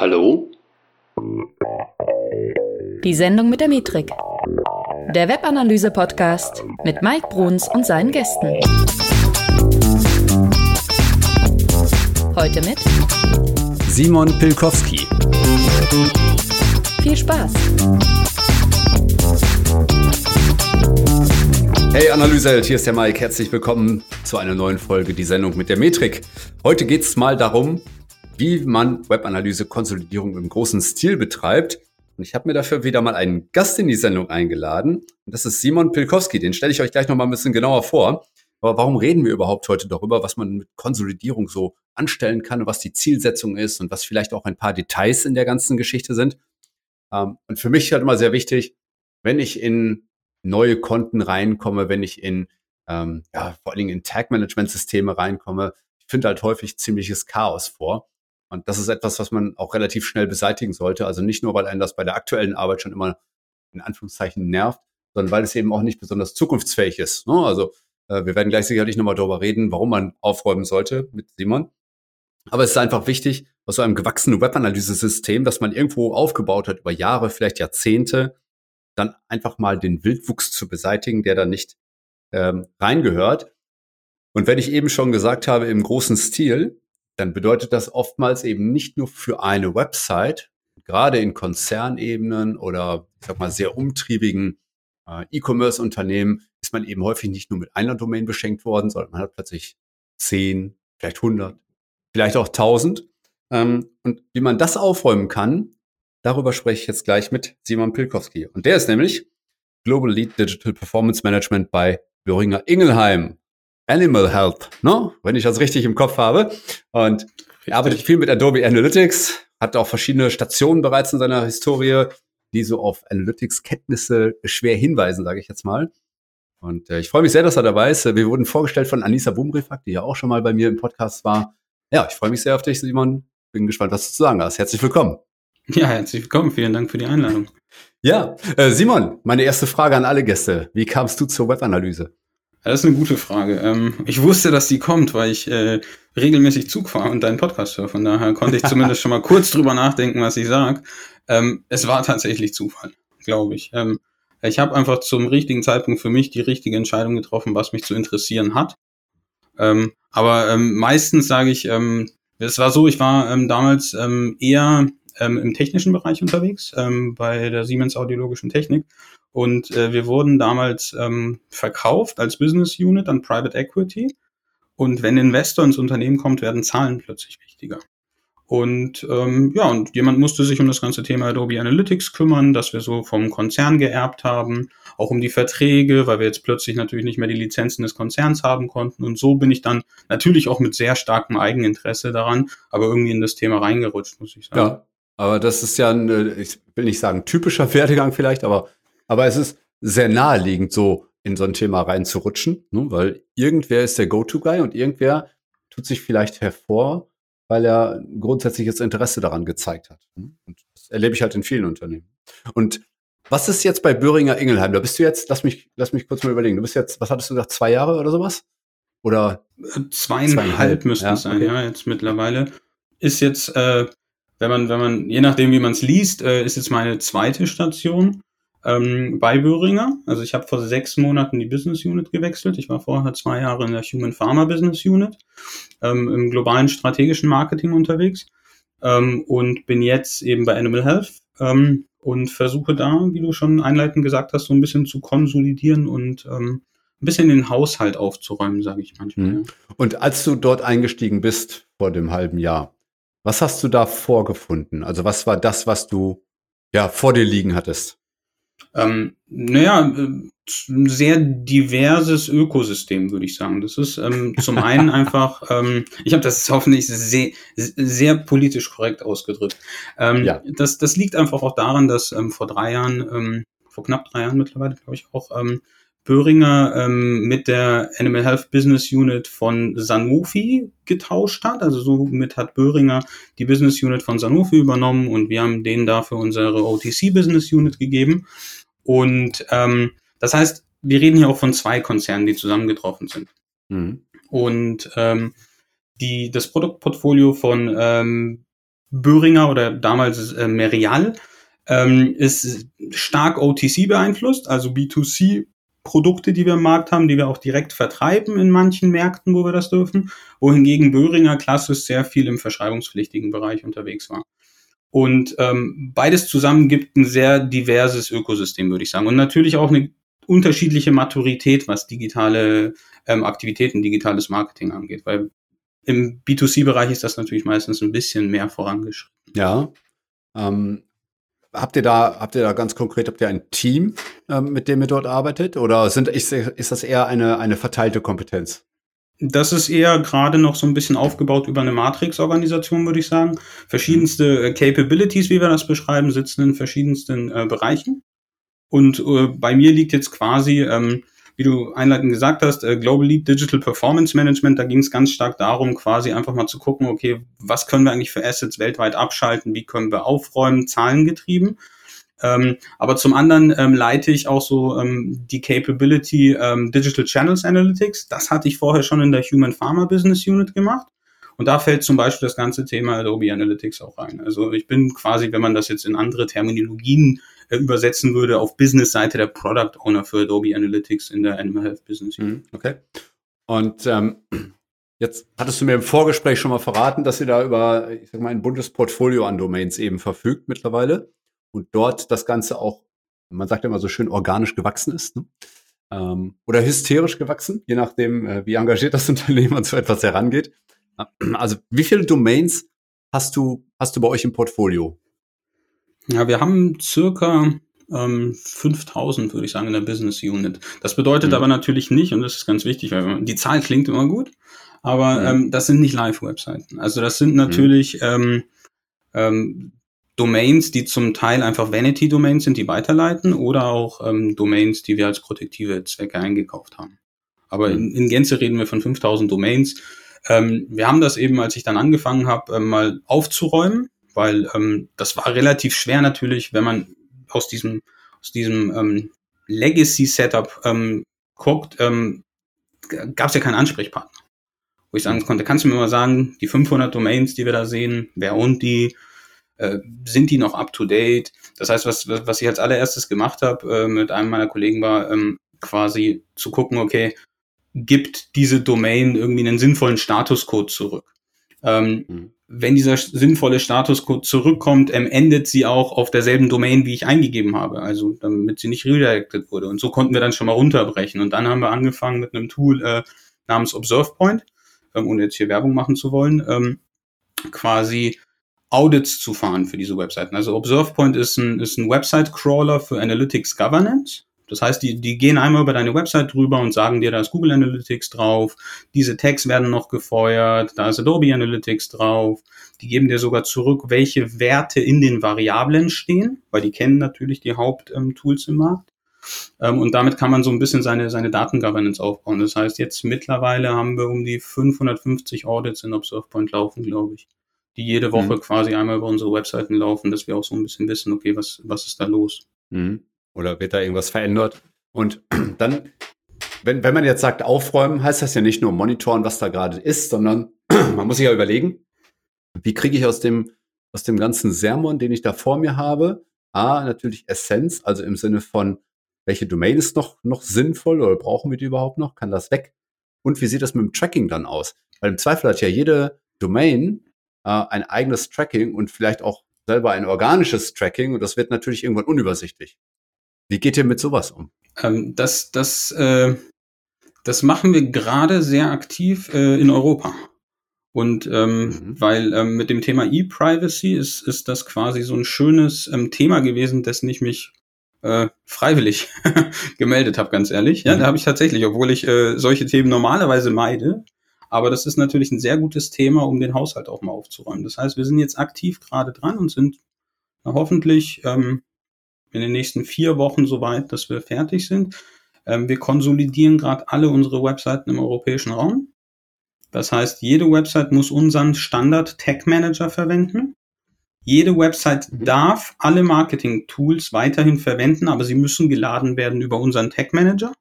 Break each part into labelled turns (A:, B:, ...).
A: Hallo?
B: Die Sendung mit der Metrik. Der Webanalyse-Podcast mit Mike Bruns und seinen Gästen. Heute mit
A: Simon Pilkowski.
B: Viel Spaß.
A: Hey Analyseheld, hier ist der Mike. Herzlich willkommen zu einer neuen Folge, die Sendung mit der Metrik. Heute geht es mal darum, wie man Webanalyse-Konsolidierung im großen Stil betreibt. Und ich habe mir dafür wieder mal einen Gast in die Sendung eingeladen. Und das ist Simon Pilkowski. Den stelle ich euch gleich noch mal ein bisschen genauer vor. Aber warum reden wir überhaupt heute darüber, was man mit Konsolidierung so anstellen kann und was die Zielsetzung ist und was vielleicht auch ein paar Details in der ganzen Geschichte sind? Ähm, und für mich halt immer sehr wichtig, wenn ich in neue Konten reinkomme, wenn ich in ähm, ja, vor allen Dingen in Tag-Management-Systeme reinkomme, ich finde halt häufig ziemliches Chaos vor. Und das ist etwas, was man auch relativ schnell beseitigen sollte. Also nicht nur, weil einen das bei der aktuellen Arbeit schon immer in Anführungszeichen nervt, sondern weil es eben auch nicht besonders zukunftsfähig ist. Ne? Also äh, wir werden gleich sicherlich nochmal darüber reden, warum man aufräumen sollte mit Simon. Aber es ist einfach wichtig, aus so einem gewachsenen Webanalyse-System, das man irgendwo aufgebaut hat über Jahre, vielleicht Jahrzehnte, dann einfach mal den Wildwuchs zu beseitigen, der da nicht ähm, reingehört. Und wenn ich eben schon gesagt habe, im großen Stil, dann bedeutet das oftmals eben nicht nur für eine Website, gerade in Konzernebenen oder ich sag mal sehr umtriebigen äh, E-Commerce-Unternehmen ist man eben häufig nicht nur mit einer Domain beschenkt worden, sondern man hat plötzlich zehn, vielleicht 100, vielleicht auch 1000. Ähm, und wie man das aufräumen kann, darüber spreche ich jetzt gleich mit Simon Pilkowski. Und der ist nämlich Global Lead Digital Performance Management bei Böhringer Ingelheim. Animal Health, ne? wenn ich das richtig im Kopf habe. Und er arbeitet viel mit Adobe Analytics, hat auch verschiedene Stationen bereits in seiner Historie, die so auf Analytics-Kenntnisse schwer hinweisen, sage ich jetzt mal. Und äh, ich freue mich sehr, dass er dabei ist. Wir wurden vorgestellt von Anissa Bumrefak, die ja auch schon mal bei mir im Podcast war. Ja, ich freue mich sehr auf dich, Simon. Bin gespannt, was du zu sagen hast. Herzlich willkommen.
C: Ja, herzlich willkommen. Vielen Dank für die Einladung.
A: Ja, äh, Simon, meine erste Frage an alle Gäste. Wie kamst du zur Webanalyse?
C: Das ist eine gute Frage. Ähm, ich wusste, dass die kommt, weil ich äh, regelmäßig Zug fahre und deinen Podcast höre. Von daher konnte ich zumindest schon mal kurz drüber nachdenken, was ich sage. Ähm, es war tatsächlich Zufall, glaube ich. Ähm, ich habe einfach zum richtigen Zeitpunkt für mich die richtige Entscheidung getroffen, was mich zu interessieren hat. Ähm, aber meistens sage ich, es war so, ich war damals eher im technischen Bereich unterwegs, bei der Siemens Audiologischen Technik und äh, wir wurden damals ähm, verkauft als Business Unit an Private Equity. Und wenn ein Investor ins Unternehmen kommt, werden Zahlen plötzlich wichtiger. Und ähm, ja, und jemand musste sich um das ganze Thema Adobe Analytics kümmern, das wir so vom Konzern geerbt haben, auch um die Verträge, weil wir jetzt plötzlich natürlich nicht mehr die Lizenzen des Konzerns haben konnten. Und so bin ich dann natürlich auch mit sehr starkem Eigeninteresse daran, aber irgendwie in das Thema reingerutscht, muss ich sagen.
A: Ja, aber das ist ja, ein, ich will nicht sagen typischer Werdegang vielleicht, aber aber es ist sehr naheliegend, so in so ein Thema reinzurutschen, ne? weil irgendwer ist der Go-To-Guy und irgendwer tut sich vielleicht hervor, weil er ein grundsätzliches Interesse daran gezeigt hat. Ne? Und das erlebe ich halt in vielen Unternehmen. Und was ist jetzt bei Böhringer Ingelheim? Da bist du jetzt, lass mich, lass mich kurz mal überlegen. Du bist jetzt, was hattest du gesagt, zwei Jahre oder sowas? Oder
C: zweieinhalb, zweieinhalb müssten ja, es sein, okay. ja, jetzt mittlerweile. Ist jetzt, äh, wenn man, wenn man, je nachdem, wie man es liest, äh, ist jetzt meine zweite Station ähm, bei Böhringer. Also ich habe vor sechs Monaten die Business Unit gewechselt. Ich war vorher zwei Jahre in der Human Pharma Business Unit ähm, im globalen strategischen Marketing unterwegs ähm, und bin jetzt eben bei Animal Health ähm, und versuche da, wie du schon einleitend gesagt hast, so ein bisschen zu konsolidieren und ähm, ein bisschen den Haushalt aufzuräumen, sage ich manchmal. Mhm.
A: Und als du dort eingestiegen bist vor dem halben Jahr, was hast du da vorgefunden? Also was war das, was du ja vor dir liegen hattest?
C: Ähm, naja, ein äh, sehr diverses Ökosystem, würde ich sagen. Das ist ähm, zum einen einfach, ähm, ich habe das hoffentlich sehr, sehr politisch korrekt ausgedrückt. Ähm, ja. das, das liegt einfach auch daran, dass ähm, vor drei Jahren, ähm, vor knapp drei Jahren mittlerweile, glaube ich auch, ähm, Böhringer ähm, mit der Animal Health Business Unit von Sanofi getauscht hat. Also somit hat Böhringer die Business Unit von Sanofi übernommen und wir haben denen dafür unsere OTC Business Unit gegeben. Und ähm, das heißt, wir reden hier auch von zwei Konzernen, die zusammengetroffen sind. Mhm. Und ähm, die, das Produktportfolio von ähm, Böhringer oder damals äh, Merial ähm, ist stark OTC beeinflusst, also B2C Produkte, die wir im Markt haben, die wir auch direkt vertreiben in manchen Märkten, wo wir das dürfen, wohingegen Böhringer klassisch sehr viel im verschreibungspflichtigen Bereich unterwegs war. Und ähm, beides zusammen gibt ein sehr diverses Ökosystem, würde ich sagen. Und natürlich auch eine unterschiedliche Maturität, was digitale ähm, Aktivitäten, digitales Marketing angeht. Weil im B2C-Bereich ist das natürlich meistens ein bisschen mehr vorangeschritten.
A: Ja. Ähm, habt ihr da, habt ihr da ganz konkret, habt ihr ein Team, ähm, mit dem ihr dort arbeitet? Oder sind, ist, ist das eher eine, eine verteilte Kompetenz?
C: Das ist eher gerade noch so ein bisschen aufgebaut über eine Matrix-Organisation, würde ich sagen. Verschiedenste äh, Capabilities, wie wir das beschreiben, sitzen in verschiedensten äh, Bereichen. Und äh, bei mir liegt jetzt quasi, ähm, wie du einleitend gesagt hast, äh, Global Lead Digital Performance Management. Da ging es ganz stark darum, quasi einfach mal zu gucken, okay, was können wir eigentlich für Assets weltweit abschalten, wie können wir aufräumen, zahlengetrieben. Ähm, aber zum anderen ähm, leite ich auch so ähm, die Capability ähm, Digital Channels Analytics. Das hatte ich vorher schon in der Human Pharma Business Unit gemacht. Und da fällt zum Beispiel das ganze Thema Adobe Analytics auch rein. Also ich bin quasi, wenn man das jetzt in andere Terminologien übersetzen würde, auf Business-Seite der Product Owner für Adobe Analytics in der Animal Health Business Unit.
A: Mhm, okay. Und ähm, jetzt hattest du mir im Vorgespräch schon mal verraten, dass ihr da über, ich sag mal, ein buntes Portfolio an Domains eben verfügt mittlerweile und dort das Ganze auch, man sagt immer so schön, organisch gewachsen ist. Ne? Ähm, oder hysterisch gewachsen, je nachdem, äh, wie engagiert das Unternehmen an so etwas herangeht. Also, wie viele Domains hast du, hast du bei euch im Portfolio?
C: Ja, wir haben circa ähm, 5000, würde ich sagen, in der Business Unit. Das bedeutet mhm. aber natürlich nicht, und das ist ganz wichtig, weil die Zahl klingt immer gut, aber mhm. ähm, das sind nicht Live-Webseiten. Also das sind mhm. natürlich mhm. ähm, ähm, Domains, die zum Teil einfach Vanity-Domains sind, die weiterleiten, oder auch ähm, Domains, die wir als protektive Zwecke eingekauft haben. Aber in, in Gänze reden wir von 5000 Domains. Ähm, wir haben das eben, als ich dann angefangen habe, ähm, mal aufzuräumen, weil ähm, das war relativ schwer natürlich, wenn man aus diesem, aus diesem ähm, Legacy-Setup ähm, guckt, ähm, gab es ja keinen Ansprechpartner. Wo ich sagen konnte, kannst du mir mal sagen, die 500 Domains, die wir da sehen, wer und die, äh, sind die noch up to date? Das heißt, was, was ich als allererstes gemacht habe äh, mit einem meiner Kollegen war, ähm, quasi zu gucken, okay, gibt diese Domain irgendwie einen sinnvollen Statuscode zurück? Ähm, mhm. Wenn dieser sinnvolle Statuscode zurückkommt, ähm, endet sie auch auf derselben Domain, wie ich eingegeben habe, also damit sie nicht redirected wurde. Und so konnten wir dann schon mal runterbrechen. Und dann haben wir angefangen mit einem Tool äh, namens ObservePoint, ähm, ohne jetzt hier Werbung machen zu wollen, ähm, quasi Audits zu fahren für diese Webseiten. Also ObservePoint ist ein, ist ein Website-Crawler für Analytics Governance. Das heißt, die, die gehen einmal über deine Website drüber und sagen dir, da ist Google Analytics drauf, diese Tags werden noch gefeuert, da ist Adobe Analytics drauf. Die geben dir sogar zurück, welche Werte in den Variablen stehen, weil die kennen natürlich die Haupttools im Markt. Ähm, und damit kann man so ein bisschen seine, seine Datengovernance aufbauen. Das heißt, jetzt mittlerweile haben wir um die 550 Audits in ObservePoint laufen, glaube ich die jede Woche mhm. quasi einmal über unsere Webseiten laufen, dass wir auch so ein bisschen wissen, okay, was, was ist da los?
A: Mhm. Oder wird da irgendwas verändert? Und dann, wenn, wenn man jetzt sagt, aufräumen, heißt das ja nicht nur monitoren, was da gerade ist, sondern man muss sich ja überlegen, wie kriege ich aus dem, aus dem ganzen Sermon, den ich da vor mir habe, A, natürlich Essenz, also im Sinne von, welche Domain ist noch, noch sinnvoll oder brauchen wir die überhaupt noch? Kann das weg? Und wie sieht das mit dem Tracking dann aus? Weil im Zweifel hat ja jede Domain äh, ein eigenes Tracking und vielleicht auch selber ein organisches Tracking und das wird natürlich irgendwann unübersichtlich. Wie geht ihr mit sowas um?
C: Ähm, das, das, äh, das machen wir gerade sehr aktiv äh, in Europa. Und ähm, mhm. weil ähm, mit dem Thema E-Privacy ist, ist das quasi so ein schönes ähm, Thema gewesen, dessen ich mich äh, freiwillig gemeldet habe, ganz ehrlich. Ja, mhm. da habe ich tatsächlich, obwohl ich äh, solche Themen normalerweise meide, aber das ist natürlich ein sehr gutes Thema, um den Haushalt auch mal aufzuräumen. Das heißt, wir sind jetzt aktiv gerade dran und sind hoffentlich ähm, in den nächsten vier Wochen soweit, dass wir fertig sind. Ähm, wir konsolidieren gerade alle unsere Webseiten im europäischen Raum. Das heißt, jede Website muss unseren Standard Tag Manager verwenden. Jede Website darf alle Marketing-Tools weiterhin verwenden, aber sie müssen geladen werden über unseren Tag Manager.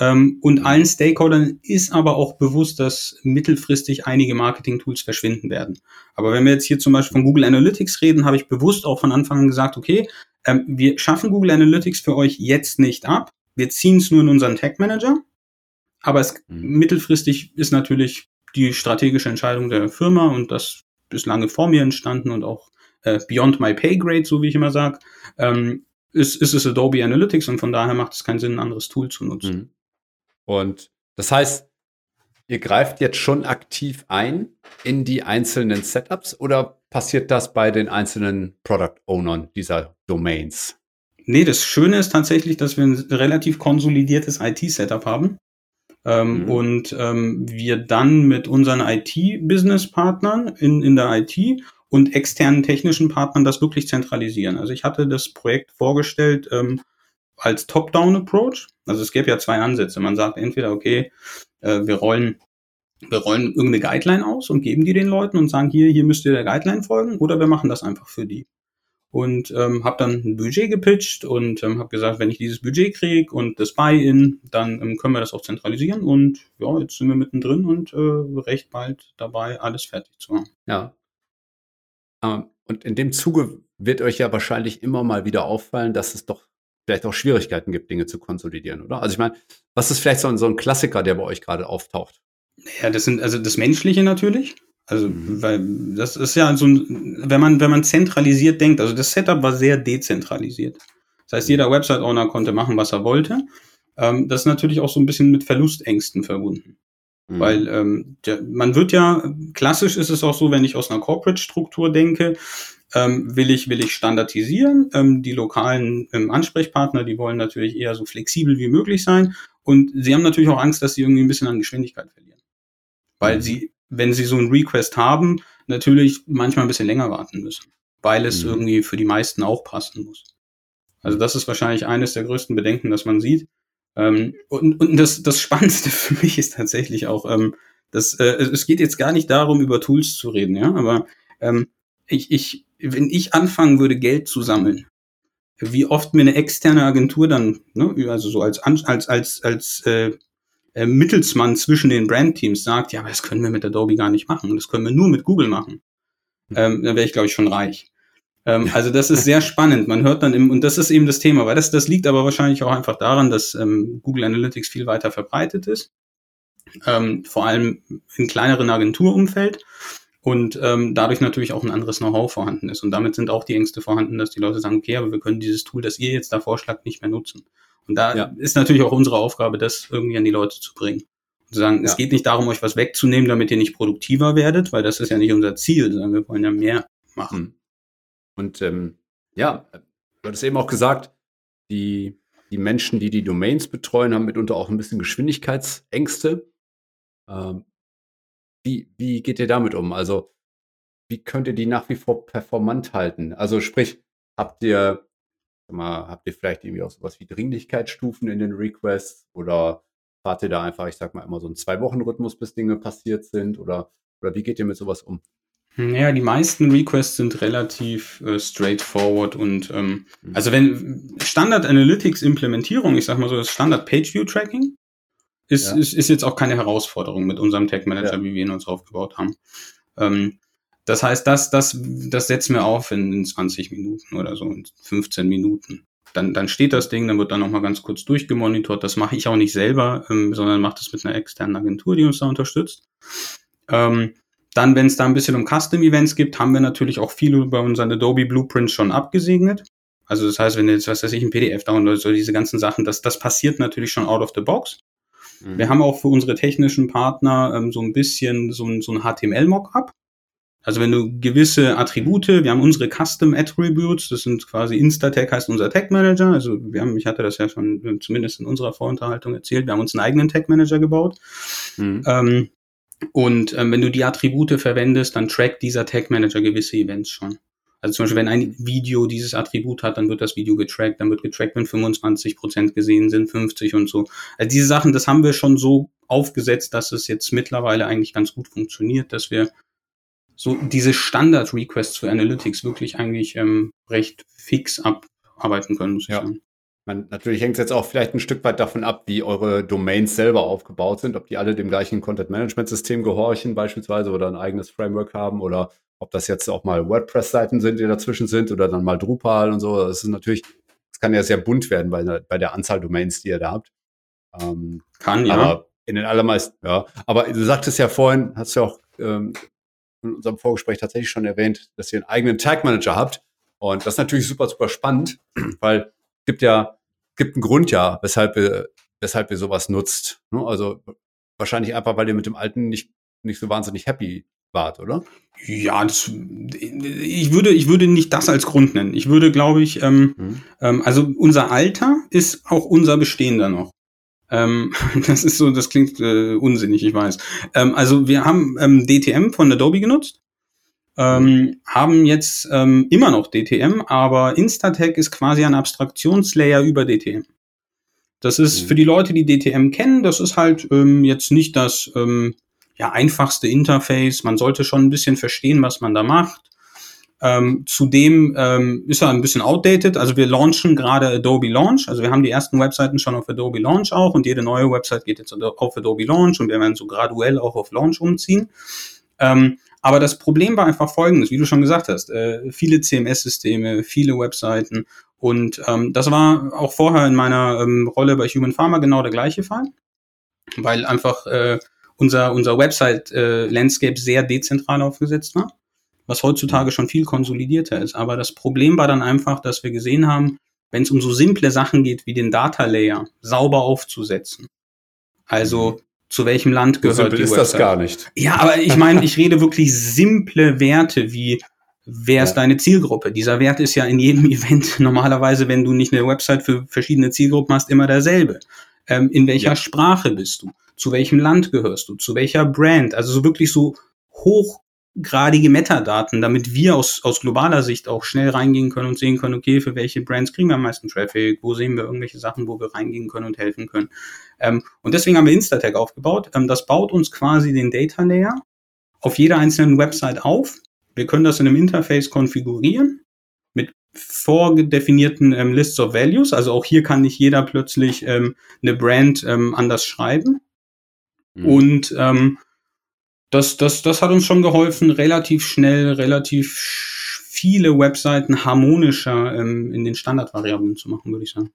C: Ähm, und allen Stakeholdern ist aber auch bewusst, dass mittelfristig einige Marketing-Tools verschwinden werden. Aber wenn wir jetzt hier zum Beispiel von Google Analytics reden, habe ich bewusst auch von Anfang an gesagt, okay, ähm, wir schaffen Google Analytics für euch jetzt nicht ab. Wir ziehen es nur in unseren Tag Manager. Aber es, mhm. mittelfristig ist natürlich die strategische Entscheidung der Firma und das ist lange vor mir entstanden und auch äh, beyond my pay grade, so wie ich immer sage, ähm, ist, ist es Adobe Analytics und von daher macht es keinen Sinn, ein anderes Tool zu nutzen. Mhm.
A: Und das heißt, ihr greift jetzt schon aktiv ein in die einzelnen Setups oder passiert das bei den einzelnen Product Ownern dieser Domains?
C: Nee, das Schöne ist tatsächlich, dass wir ein relativ konsolidiertes IT-Setup haben. Ähm, mhm. Und ähm, wir dann mit unseren IT-Business-Partnern in, in der IT und externen technischen Partnern das wirklich zentralisieren. Also ich hatte das Projekt vorgestellt ähm, als Top-Down-Approach. Also es gäbe ja zwei Ansätze. Man sagt entweder, okay, äh, wir rollen wir rollen irgendeine Guideline aus und geben die den Leuten und sagen, hier, hier müsst ihr der Guideline folgen, oder wir machen das einfach für die und ähm, habe dann ein Budget gepitcht und ähm, habe gesagt, wenn ich dieses Budget kriege und das Buy-in, dann ähm, können wir das auch zentralisieren und ja, jetzt sind wir mittendrin und äh, recht bald dabei, alles fertig zu machen.
A: Ja. Ähm, und in dem Zuge wird euch ja wahrscheinlich immer mal wieder auffallen, dass es doch vielleicht auch Schwierigkeiten gibt, Dinge zu konsolidieren, oder? Also ich meine, was ist vielleicht so ein, so ein Klassiker, der bei euch gerade auftaucht?
C: Ja, das sind also das Menschliche natürlich. Also, mhm. weil das ist ja so ein, wenn man, wenn man zentralisiert denkt, also das Setup war sehr dezentralisiert. Das heißt, jeder Website-Owner konnte machen, was er wollte. Ähm, das ist natürlich auch so ein bisschen mit Verlustängsten verbunden. Mhm. Weil ähm, der, man wird ja, klassisch ist es auch so, wenn ich aus einer Corporate-Struktur denke, ähm, will ich will ich standardisieren. Ähm, die lokalen ähm, Ansprechpartner, die wollen natürlich eher so flexibel wie möglich sein. Und sie haben natürlich auch Angst, dass sie irgendwie ein bisschen an Geschwindigkeit verlieren. Weil mhm. sie wenn sie so einen Request haben, natürlich manchmal ein bisschen länger warten müssen, weil es mhm. irgendwie für die meisten auch passen muss. Also das ist wahrscheinlich eines der größten Bedenken, das man sieht. Ähm, und und das, das Spannendste für mich ist tatsächlich auch, ähm, dass äh, es geht jetzt gar nicht darum, über Tools zu reden, ja, aber ähm, ich, ich, wenn ich anfangen würde, Geld zu sammeln, wie oft mir eine externe Agentur dann, ne, also so als als als als äh, äh, Mittelsmann zwischen den Brandteams sagt, ja, aber das können wir mit Adobe gar nicht machen, das können wir nur mit Google machen, ähm, dann wäre ich, glaube ich, schon reich. Ähm, also das ist sehr spannend. Man hört dann im, und das ist eben das Thema, weil das, das liegt aber wahrscheinlich auch einfach daran, dass ähm, Google Analytics viel weiter verbreitet ist, ähm, vor allem in kleineren Agenturumfeld und ähm, dadurch natürlich auch ein anderes Know-how vorhanden ist. Und damit sind auch die Ängste vorhanden, dass die Leute sagen, okay, aber wir können dieses Tool, das ihr jetzt da vorschlagt, nicht mehr nutzen. Und da ja. ist natürlich auch unsere Aufgabe, das irgendwie an die Leute zu bringen. Und zu sagen, ja. es geht nicht darum, euch was wegzunehmen, damit ihr nicht produktiver werdet, weil das ist ja nicht unser Ziel, sondern wir wollen ja mehr machen. Hm.
A: Und ähm, ja, du hattest eben auch gesagt, die, die Menschen, die die Domains betreuen, haben mitunter auch ein bisschen Geschwindigkeitsängste. Ähm, wie, wie geht ihr damit um? Also, wie könnt ihr die nach wie vor performant halten? Also, sprich, habt ihr mal, habt ihr vielleicht irgendwie auch sowas wie Dringlichkeitsstufen in den Requests oder fahrt ihr da einfach, ich sag mal, immer so einen Zwei-Wochen-Rhythmus, bis Dinge passiert sind oder, oder wie geht ihr mit sowas um?
C: Ja, die meisten Requests sind relativ äh, straightforward und ähm, mhm. also wenn Standard Analytics Implementierung, ich sag mal so, das Standard Page View Tracking ist, ja. ist, ist jetzt auch keine Herausforderung mit unserem Tag Manager, ja. wie wir ihn uns aufgebaut haben. Ähm, das heißt, das, das, das setzen wir auf in, in 20 Minuten oder so, in 15 Minuten. Dann, dann steht das Ding, dann wird dann nochmal ganz kurz durchgemonitort. Das mache ich auch nicht selber, ähm, sondern mache das mit einer externen Agentur, die uns da unterstützt. Ähm, dann, wenn es da ein bisschen um Custom-Events gibt, haben wir natürlich auch viel über unseren Adobe Blueprints schon abgesegnet. Also das heißt, wenn jetzt, was weiß ich, ein PDF download, so diese ganzen Sachen, das, das passiert natürlich schon out of the box. Mhm. Wir haben auch für unsere technischen Partner ähm, so ein bisschen so ein, so ein HTML-Mockup. Also wenn du gewisse Attribute, wir haben unsere Custom Attributes, das sind quasi Instatag heißt unser Tag Manager. Also wir haben, ich hatte das ja schon zumindest in unserer Vorunterhaltung erzählt, wir haben uns einen eigenen Tag Manager gebaut. Mhm. Ähm, und ähm, wenn du die Attribute verwendest, dann trackt dieser Tag Manager gewisse Events schon. Also zum Beispiel, wenn ein Video dieses Attribut hat, dann wird das Video getrackt, dann wird getrackt, wenn 25 Prozent gesehen sind, 50 und so. Also diese Sachen, das haben wir schon so aufgesetzt, dass es jetzt mittlerweile eigentlich ganz gut funktioniert, dass wir so diese Standard-Requests für Analytics wirklich eigentlich ähm, recht fix abarbeiten können, muss ich ja. sagen.
A: Man, natürlich hängt es jetzt auch vielleicht ein Stück weit davon ab, wie eure Domains selber aufgebaut sind, ob die alle dem gleichen Content-Management-System gehorchen beispielsweise oder ein eigenes Framework haben oder ob das jetzt auch mal WordPress-Seiten sind, die dazwischen sind oder dann mal Drupal und so. Das ist natürlich, das kann ja sehr bunt werden bei, der, bei der Anzahl Domains, die ihr da habt.
C: Ähm, kann, ja.
A: Aber in den allermeisten, ja. Aber du sagtest ja vorhin, hast du ja auch ähm, in unserem Vorgespräch tatsächlich schon erwähnt, dass ihr einen eigenen Tag Manager habt. Und das ist natürlich super, super spannend, weil gibt ja, gibt einen Grund ja, weshalb ihr, weshalb ihr sowas nutzt. Ne? Also wahrscheinlich einfach, weil ihr mit dem alten nicht, nicht so wahnsinnig happy wart, oder?
C: Ja, das, ich würde, ich würde nicht das als Grund nennen. Ich würde, glaube ich, ähm, mhm. ähm, also unser Alter ist auch unser Bestehender noch. Ähm, das ist so, das klingt äh, unsinnig, ich weiß. Ähm, also wir haben ähm, DTM von Adobe genutzt ähm, haben jetzt ähm, immer noch DTM, aber Instatech ist quasi ein Abstraktionslayer über DTM. Das ist mhm. für die Leute, die DTM kennen, das ist halt ähm, jetzt nicht das ähm, ja, einfachste Interface. Man sollte schon ein bisschen verstehen, was man da macht. Ähm, zudem ähm, ist er ein bisschen outdated. Also wir launchen gerade Adobe Launch. Also wir haben die ersten Webseiten schon auf Adobe Launch auch und jede neue Website geht jetzt auf Adobe Launch und wir werden so graduell auch auf Launch umziehen. Ähm, aber das Problem war einfach folgendes, wie du schon gesagt hast, äh, viele CMS-Systeme, viele Webseiten und ähm, das war auch vorher in meiner ähm, Rolle bei Human Pharma genau der gleiche Fall, weil einfach äh, unser, unser Website-Landscape äh, sehr dezentral aufgesetzt war, was heutzutage schon viel konsolidierter ist. Aber das Problem war dann einfach, dass wir gesehen haben, wenn es um so simple Sachen geht wie den Data Layer sauber aufzusetzen, also mhm zu welchem Land gehört so
A: die ist Website. das gar nicht.
C: Ja, aber ich meine, ich rede wirklich simple Werte wie wer ist ja. deine Zielgruppe? Dieser Wert ist ja in jedem Event normalerweise, wenn du nicht eine Website für verschiedene Zielgruppen hast, immer derselbe. Ähm, in welcher ja. Sprache bist du? Zu welchem Land gehörst du? Zu welcher Brand? Also so wirklich so hoch gradige Metadaten, damit wir aus, aus globaler Sicht auch schnell reingehen können und sehen können, okay, für welche Brands kriegen wir am meisten Traffic, wo sehen wir irgendwelche Sachen, wo wir reingehen können und helfen können. Ähm, und deswegen haben wir Instatag aufgebaut. Ähm, das baut uns quasi den Data Layer auf jeder einzelnen Website auf. Wir können das in einem Interface konfigurieren mit vorgedefinierten ähm, Lists of Values. Also auch hier kann nicht jeder plötzlich ähm, eine Brand ähm, anders schreiben. Mhm. Und ähm, das, das, das hat uns schon geholfen, relativ schnell, relativ viele Webseiten harmonischer ähm, in den Standardvariablen zu machen, würde ich sagen.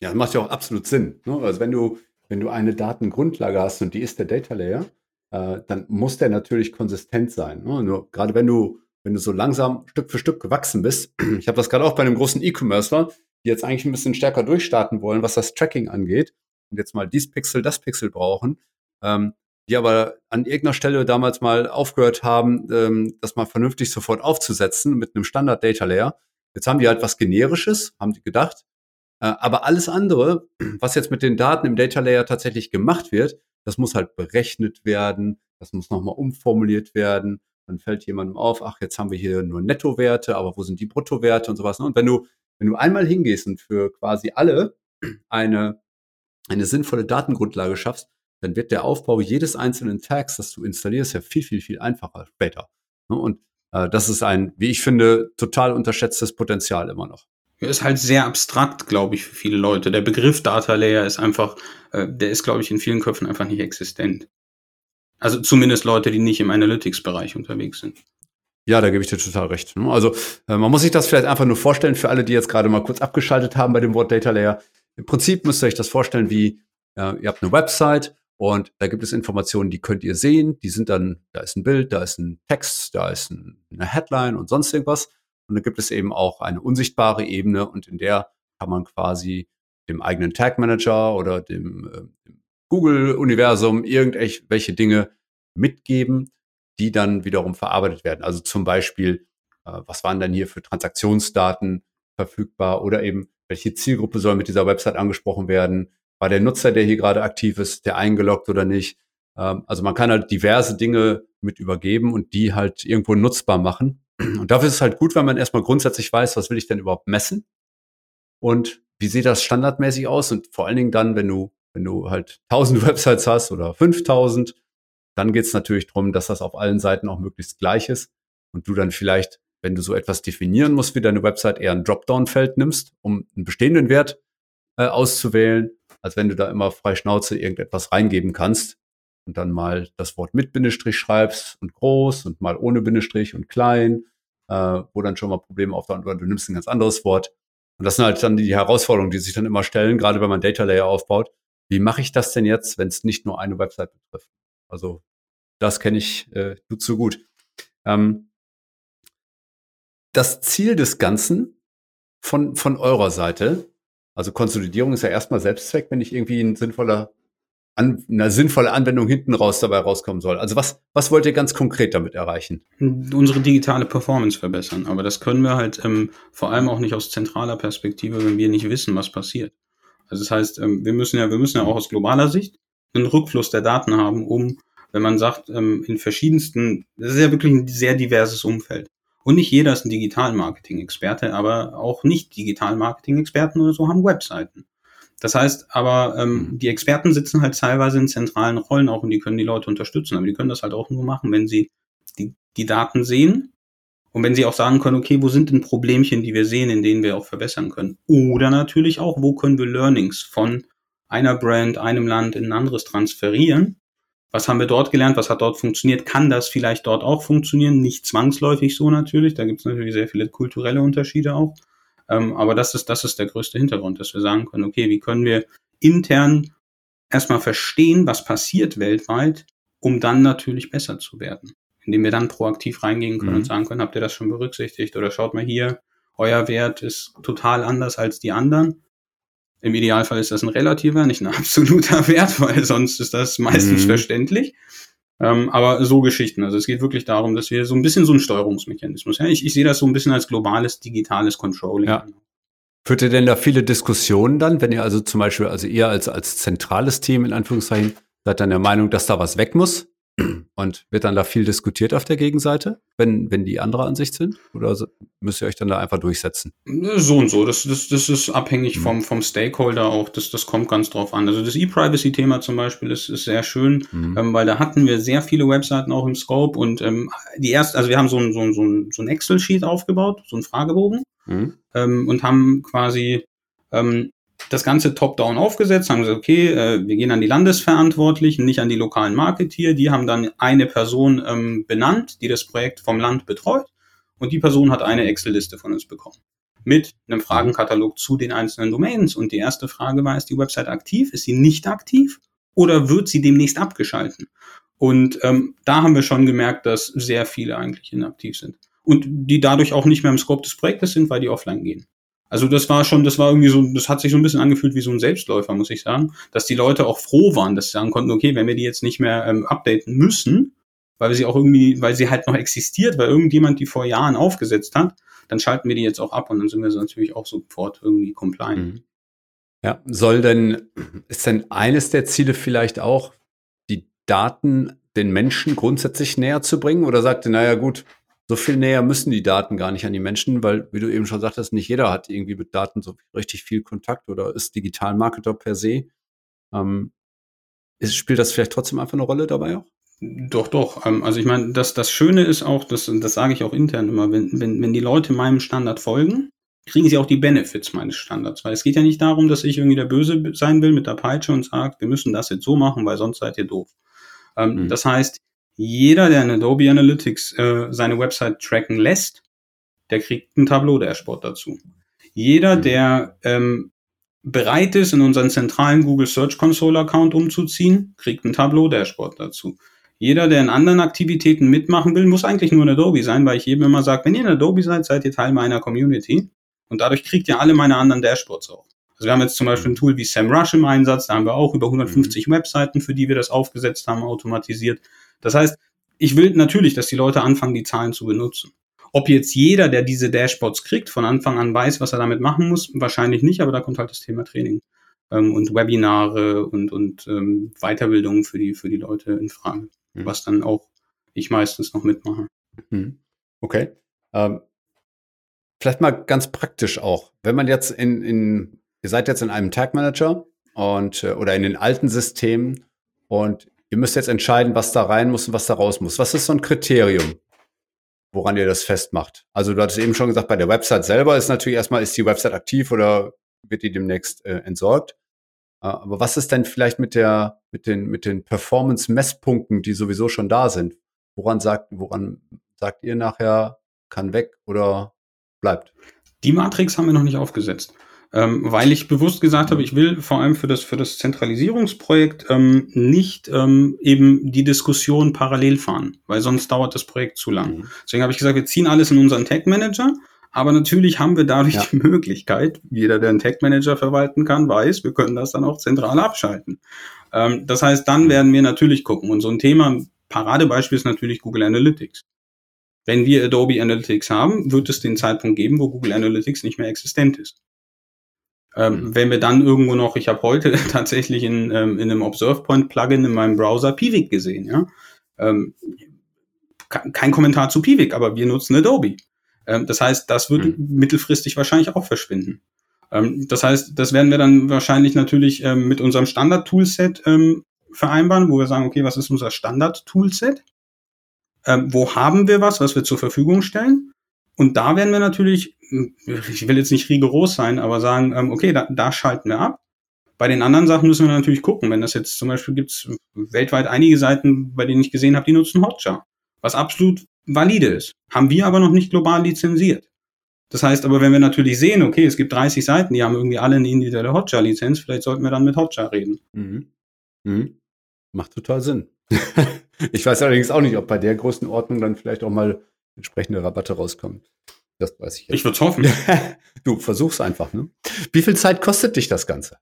A: Ja, das macht ja auch absolut Sinn. Ne? Also wenn du, wenn du eine Datengrundlage hast und die ist der Data Layer, äh, dann muss der natürlich konsistent sein. Ne? Nur gerade wenn du, wenn du so langsam Stück für Stück gewachsen bist, ich habe das gerade auch bei einem großen E-Commercer, die jetzt eigentlich ein bisschen stärker durchstarten wollen, was das Tracking angeht, und jetzt mal dies Pixel, das Pixel brauchen, ähm, die aber an irgendeiner Stelle damals mal aufgehört haben, ähm, das mal vernünftig sofort aufzusetzen mit einem Standard Data Layer. Jetzt haben die halt was generisches, haben die gedacht. Äh, aber alles andere, was jetzt mit den Daten im Data Layer tatsächlich gemacht wird, das muss halt berechnet werden, das muss nochmal umformuliert werden. Dann fällt jemandem auf, ach, jetzt haben wir hier nur Nettowerte, aber wo sind die Bruttowerte und sowas. Ne? Und wenn du, wenn du einmal hingehst und für quasi alle eine, eine sinnvolle Datengrundlage schaffst, dann wird der Aufbau jedes einzelnen Tags, das du installierst, ja viel, viel, viel einfacher später. Ne? Und äh, das ist ein, wie ich finde, total unterschätztes Potenzial immer noch.
C: Ist halt sehr abstrakt, glaube ich, für viele Leute. Der Begriff Data Layer ist einfach, äh, der ist, glaube ich, in vielen Köpfen einfach nicht existent. Also zumindest Leute, die nicht im Analytics-Bereich unterwegs sind.
A: Ja, da gebe ich dir total recht. Ne? Also äh, man muss sich das vielleicht einfach nur vorstellen für alle, die jetzt gerade mal kurz abgeschaltet haben bei dem Wort Data Layer. Im Prinzip müsst ihr euch das vorstellen wie, äh, ihr habt eine Website und da gibt es Informationen, die könnt ihr sehen. Die sind dann, da ist ein Bild, da ist ein Text, da ist ein, eine Headline und sonst irgendwas. Und dann gibt es eben auch eine unsichtbare Ebene und in der kann man quasi dem eigenen Tag Manager oder dem, äh, Google-Universum irgendwelche Dinge mitgeben, die dann wiederum verarbeitet werden. Also zum Beispiel, äh, was waren denn hier für Transaktionsdaten verfügbar oder eben, welche Zielgruppe soll mit dieser Website angesprochen werden? War der Nutzer, der hier gerade aktiv ist, der eingeloggt oder nicht. Ähm, also man kann halt diverse Dinge mit übergeben und die halt irgendwo nutzbar machen. Und dafür ist es halt gut, wenn man erstmal grundsätzlich weiß, was will ich denn überhaupt messen und wie sieht das standardmäßig aus und vor allen Dingen dann, wenn du, wenn du halt 1000 Websites hast oder 5000, dann geht es natürlich darum, dass das auf allen Seiten auch möglichst gleich ist und du dann vielleicht, wenn du so etwas definieren musst wie deine Website, eher ein Dropdown-Feld nimmst, um einen bestehenden Wert äh, auszuwählen, als wenn du da immer frei Schnauze irgendetwas reingeben kannst und dann mal das Wort mit Bindestrich schreibst und groß und mal ohne Bindestrich und klein, äh, wo dann schon mal Probleme auftauchen oder du nimmst ein ganz anderes Wort. Und das sind halt dann die Herausforderungen, die sich dann immer stellen, gerade wenn man Data Layer aufbaut. Wie mache ich das denn jetzt, wenn es nicht nur eine Website betrifft? Also das kenne ich äh, du zu gut. Ähm, das Ziel des Ganzen von, von eurer Seite, also Konsolidierung ist ja erstmal Selbstzweck, wenn ich irgendwie ein sinnvoller an, eine sinnvolle Anwendung hinten raus dabei rauskommen soll. Also was, was wollt ihr ganz konkret damit erreichen?
C: Unsere digitale Performance verbessern. Aber das können wir halt ähm, vor allem auch nicht aus zentraler Perspektive, wenn wir nicht wissen, was passiert. Also das heißt, ähm, wir müssen ja, wir müssen ja auch aus globaler Sicht einen Rückfluss der Daten haben, um, wenn man sagt, ähm, in verschiedensten, das ist ja wirklich ein sehr diverses Umfeld. Und nicht jeder ist ein Digital-Marketing-Experte, aber auch nicht Digital-Marketing-Experten oder so haben Webseiten. Das heißt aber, ähm, mhm. die Experten sitzen halt teilweise in zentralen Rollen auch und die können die Leute unterstützen, aber die können das halt auch nur machen, wenn sie die, die Daten sehen und wenn sie auch sagen können, okay, wo sind denn Problemchen, die wir sehen, in denen wir auch verbessern können? Oder natürlich auch, wo können wir Learnings von einer Brand, einem Land in ein anderes transferieren? Was haben wir dort gelernt? Was hat dort funktioniert? Kann das vielleicht dort auch funktionieren? Nicht zwangsläufig so natürlich. Da gibt es natürlich sehr viele kulturelle Unterschiede auch. Ähm, aber das ist, das ist der größte Hintergrund, dass wir sagen können, okay, wie können wir intern erstmal verstehen, was passiert weltweit, um dann natürlich besser zu werden. Indem wir dann proaktiv reingehen können mhm. und sagen können, habt ihr das schon berücksichtigt? Oder schaut mal hier, euer Wert ist total anders als die anderen. Im Idealfall ist das ein relativer, nicht ein absoluter Wert, weil sonst ist das meistens mhm. verständlich. Ähm, aber so Geschichten. Also es geht wirklich darum, dass wir so ein bisschen so ein Steuerungsmechanismus. Ja? Ich, ich sehe das so ein bisschen als globales digitales Controlling. Ja.
A: Führt ihr denn da viele Diskussionen dann, wenn ihr also zum Beispiel, also ihr als, als zentrales Team in Anführungszeichen, seid dann der Meinung, dass da was weg muss? Und wird dann da viel diskutiert auf der Gegenseite, wenn, wenn die anderer Ansicht sind? Oder müsst ihr euch dann da einfach durchsetzen?
C: So und so. Das, das, das ist abhängig mhm. vom, vom Stakeholder auch. Das, das kommt ganz drauf an. Also das E-Privacy-Thema zum Beispiel ist, ist sehr schön, mhm. ähm, weil da hatten wir sehr viele Webseiten auch im Scope und ähm, die erste, also wir haben so ein, so ein, so ein, so ein Excel-Sheet aufgebaut, so ein Fragebogen mhm. ähm, und haben quasi ähm, das Ganze top-down aufgesetzt, haben gesagt, okay, äh, wir gehen an die Landesverantwortlichen, nicht an die lokalen Marketeer. Die haben dann eine Person ähm, benannt, die das Projekt vom Land betreut. Und die Person hat eine Excel-Liste von uns bekommen. Mit einem Fragenkatalog zu den einzelnen Domains. Und die erste Frage war, ist die Website aktiv? Ist sie nicht aktiv? Oder wird sie demnächst abgeschalten? Und ähm, da haben wir schon gemerkt, dass sehr viele eigentlich inaktiv sind. Und die dadurch auch nicht mehr im Scope des Projektes sind, weil die offline gehen. Also das war schon, das war irgendwie so, das hat sich so ein bisschen angefühlt wie so ein Selbstläufer, muss ich sagen, dass die Leute auch froh waren, dass sie sagen konnten, okay, wenn wir die jetzt nicht mehr ähm, updaten müssen, weil wir sie auch irgendwie, weil sie halt noch existiert, weil irgendjemand die vor Jahren aufgesetzt hat, dann schalten wir die jetzt auch ab und dann sind wir so natürlich auch sofort irgendwie compliant. Mhm.
A: Ja, soll denn, ist denn eines der Ziele vielleicht auch, die Daten den Menschen grundsätzlich näher zu bringen? Oder sagt ihr, naja gut, so viel näher müssen die Daten gar nicht an die Menschen, weil, wie du eben schon sagtest, nicht jeder hat irgendwie mit Daten so richtig viel Kontakt oder ist Digital-Marketer per se. Ähm, ist, spielt das vielleicht trotzdem einfach eine Rolle dabei auch?
C: Doch, doch. Ähm, also ich meine, das, das Schöne ist auch, das, das sage ich auch intern immer, wenn, wenn, wenn die Leute meinem Standard folgen, kriegen sie auch die Benefits meines Standards. Weil es geht ja nicht darum, dass ich irgendwie der Böse sein will mit der Peitsche und sage, wir müssen das jetzt so machen, weil sonst seid ihr doof. Ähm, mhm. Das heißt, jeder, der in Adobe Analytics äh, seine Website tracken lässt, der kriegt ein Tableau-Dashboard dazu. Jeder, mhm. der ähm, bereit ist, in unseren zentralen Google Search Console Account umzuziehen, kriegt ein Tableau-Dashboard dazu. Jeder, der in anderen Aktivitäten mitmachen will, muss eigentlich nur in Adobe sein, weil ich jedem immer sage, wenn ihr in Adobe seid, seid ihr Teil meiner Community. Und dadurch kriegt ihr alle meine anderen Dashboards auch. Also wir haben jetzt zum Beispiel ein Tool wie SEMrush im Einsatz, da haben wir auch über 150 mhm. Webseiten, für die wir das aufgesetzt haben, automatisiert. Das heißt, ich will natürlich, dass die Leute anfangen, die Zahlen zu benutzen. Ob jetzt jeder, der diese Dashboards kriegt, von Anfang an weiß, was er damit machen muss, wahrscheinlich nicht, aber da kommt halt das Thema Training ähm, und Webinare und, und ähm, Weiterbildung für die, für die Leute in Frage, mhm. was dann auch ich meistens noch mitmache.
A: Mhm. Okay. Ähm, vielleicht mal ganz praktisch auch, wenn man jetzt in, in ihr seid jetzt in einem Tag Manager und äh, oder in den alten Systemen und ihr müsst jetzt entscheiden, was da rein muss und was da raus muss. Was ist so ein Kriterium, woran ihr das festmacht? Also du hattest eben schon gesagt, bei der Website selber ist natürlich erstmal, ist die Website aktiv oder wird die demnächst äh, entsorgt. Äh, aber was ist denn vielleicht mit der, mit den, mit den Performance-Messpunkten, die sowieso schon da sind? Woran sagt, woran sagt ihr nachher, kann weg oder bleibt?
C: Die Matrix haben wir noch nicht aufgesetzt ähm, weil ich bewusst gesagt habe, ich will vor allem für das, für das Zentralisierungsprojekt ähm, nicht ähm, eben die Diskussion parallel fahren, weil sonst dauert das Projekt zu lang. Mhm. Deswegen habe ich gesagt, wir ziehen alles in unseren Tag Manager, aber natürlich haben wir dadurch ja. die Möglichkeit, jeder, der einen Tag Manager verwalten kann, weiß, wir können das dann auch zentral abschalten. Ähm, das heißt, dann mhm. werden wir natürlich gucken. Und so ein Thema, Paradebeispiel ist natürlich Google Analytics. Wenn wir Adobe Analytics haben, wird es den Zeitpunkt geben, wo Google Analytics nicht mehr existent ist. Ähm, mhm. wenn wir dann irgendwo noch, ich habe heute tatsächlich in, ähm, in einem Observe Point Plugin in meinem Browser Piwik gesehen, ja. Ähm, kein Kommentar zu Piwik, aber wir nutzen Adobe. Ähm, das heißt, das wird mhm. mittelfristig wahrscheinlich auch verschwinden. Ähm, das heißt, das werden wir dann wahrscheinlich natürlich ähm, mit unserem Standard-Toolset vereinbaren, wo wir sagen, okay, was ist unser Standard-Toolset? Wo haben wir was, was wir zur Verfügung stellen? Und da werden wir natürlich, ich will jetzt nicht rigoros sein, aber sagen, ähm, okay, da, da schalten wir ab. Bei den anderen Sachen müssen wir natürlich gucken. Wenn das jetzt zum Beispiel gibt weltweit einige Seiten, bei denen ich gesehen habe, die nutzen Hotjar, was absolut valide ist. Haben wir aber noch nicht global lizenziert. Das heißt aber, wenn wir natürlich sehen, okay, es gibt 30 Seiten, die haben irgendwie alle eine individuelle Hotjar-Lizenz, vielleicht sollten wir dann mit Hotjar reden. Mhm.
A: Mhm. Macht total Sinn. ich weiß allerdings auch nicht, ob bei der Größenordnung dann vielleicht auch mal entsprechende Rabatte rauskommen.
C: Das weiß ich jetzt. Ich würde hoffen.
A: du versuch's einfach. Ne? Wie viel Zeit kostet dich das Ganze?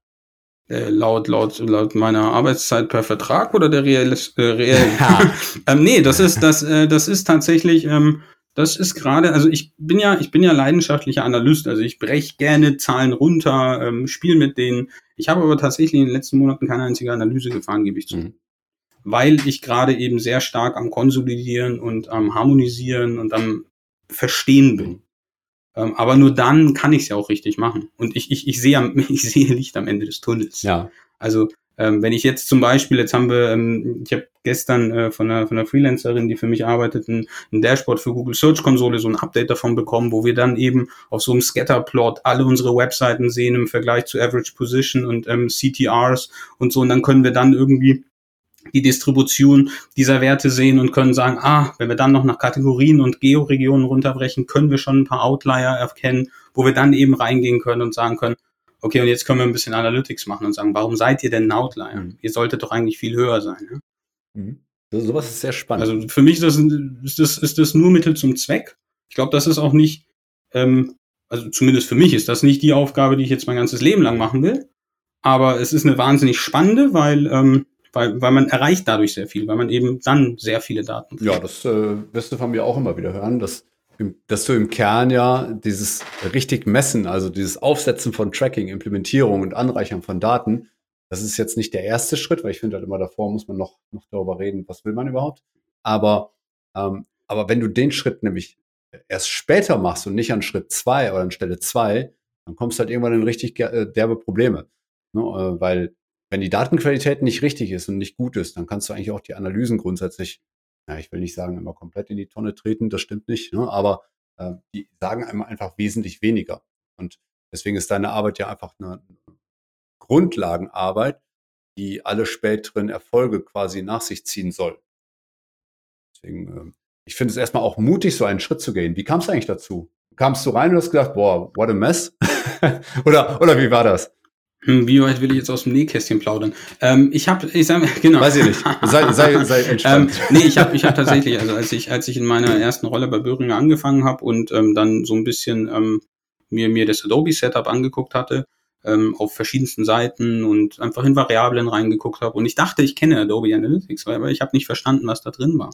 C: Äh, laut, laut, laut meiner Arbeitszeit per Vertrag oder der reelle, äh, reell? ähm, nee, das ist, das, äh, das ist tatsächlich, ähm, das ist gerade, also ich bin ja, ich bin ja leidenschaftlicher Analyst, also ich breche gerne Zahlen runter, ähm, spiele mit denen. Ich habe aber tatsächlich in den letzten Monaten keine einzige Analyse gefahren, gebe ich zu. Mhm weil ich gerade eben sehr stark am Konsolidieren und am Harmonisieren und am Verstehen bin. Ähm, aber nur dann kann ich es ja auch richtig machen. Und ich, ich, ich, sehe, ich sehe Licht am Ende des Tunnels.
A: Ja.
C: Also ähm, wenn ich jetzt zum Beispiel, jetzt haben wir, ähm, ich habe gestern äh, von, einer, von einer Freelancerin, die für mich arbeitet, ein, ein Dashboard für Google Search Konsole, so ein Update davon bekommen, wo wir dann eben auf so einem Scatterplot alle unsere Webseiten sehen im Vergleich zu Average Position und ähm, CTRs und so. Und dann können wir dann irgendwie die Distribution dieser Werte sehen und können sagen, ah, wenn wir dann noch nach Kategorien und Georegionen runterbrechen, können wir schon ein paar Outlier erkennen, wo wir dann eben reingehen können und sagen können, okay, und jetzt können wir ein bisschen Analytics machen und sagen, warum seid ihr denn ein Outlier? Mhm. Ihr solltet doch eigentlich viel höher sein. Ja?
A: Mhm. Also sowas ist sehr spannend.
C: Also für mich ist das, ist das, ist das nur Mittel zum Zweck. Ich glaube, das ist auch nicht, ähm, also zumindest für mich ist das nicht die Aufgabe, die ich jetzt mein ganzes Leben lang machen will. Aber es ist eine wahnsinnig spannende, weil ähm, weil, weil man erreicht dadurch sehr viel, weil man eben dann sehr viele Daten
A: kriegt. Ja, das äh, wirst du von mir auch immer wieder hören, dass, dass du im Kern ja dieses richtig messen, also dieses Aufsetzen von Tracking, Implementierung und Anreichern von Daten, das ist jetzt nicht der erste Schritt, weil ich finde halt immer davor muss man noch, noch darüber reden, was will man überhaupt. Aber, ähm, aber wenn du den Schritt nämlich erst später machst und nicht an Schritt zwei oder an Stelle zwei, dann kommst du halt irgendwann in richtig äh, derbe Probleme. Ne? Äh, weil wenn die Datenqualität nicht richtig ist und nicht gut ist, dann kannst du eigentlich auch die Analysen grundsätzlich, ja, ich will nicht sagen, immer komplett in die Tonne treten, das stimmt nicht, ne? aber äh, die sagen einem einfach wesentlich weniger. Und deswegen ist deine Arbeit ja einfach eine Grundlagenarbeit, die alle späteren Erfolge quasi nach sich ziehen soll. Deswegen, äh, ich finde es erstmal auch mutig, so einen Schritt zu gehen. Wie kam es eigentlich dazu? Kamst du rein und hast gedacht, boah, what a mess? oder, oder wie war das?
C: Hm, wie weit will ich jetzt aus dem Nähkästchen plaudern? Ähm, ich habe, ich sag, genau.
A: Weiß ich nicht. Sei, sei, sei entspannt.
C: ähm, nee, ich habe, ich habe tatsächlich, also als ich, als ich in meiner ersten Rolle bei Böhringer angefangen habe und ähm, dann so ein bisschen ähm, mir mir das Adobe Setup angeguckt hatte ähm, auf verschiedensten Seiten und einfach in Variablen reingeguckt habe und ich dachte, ich kenne Adobe Analytics, weil, weil ich habe nicht verstanden, was da drin war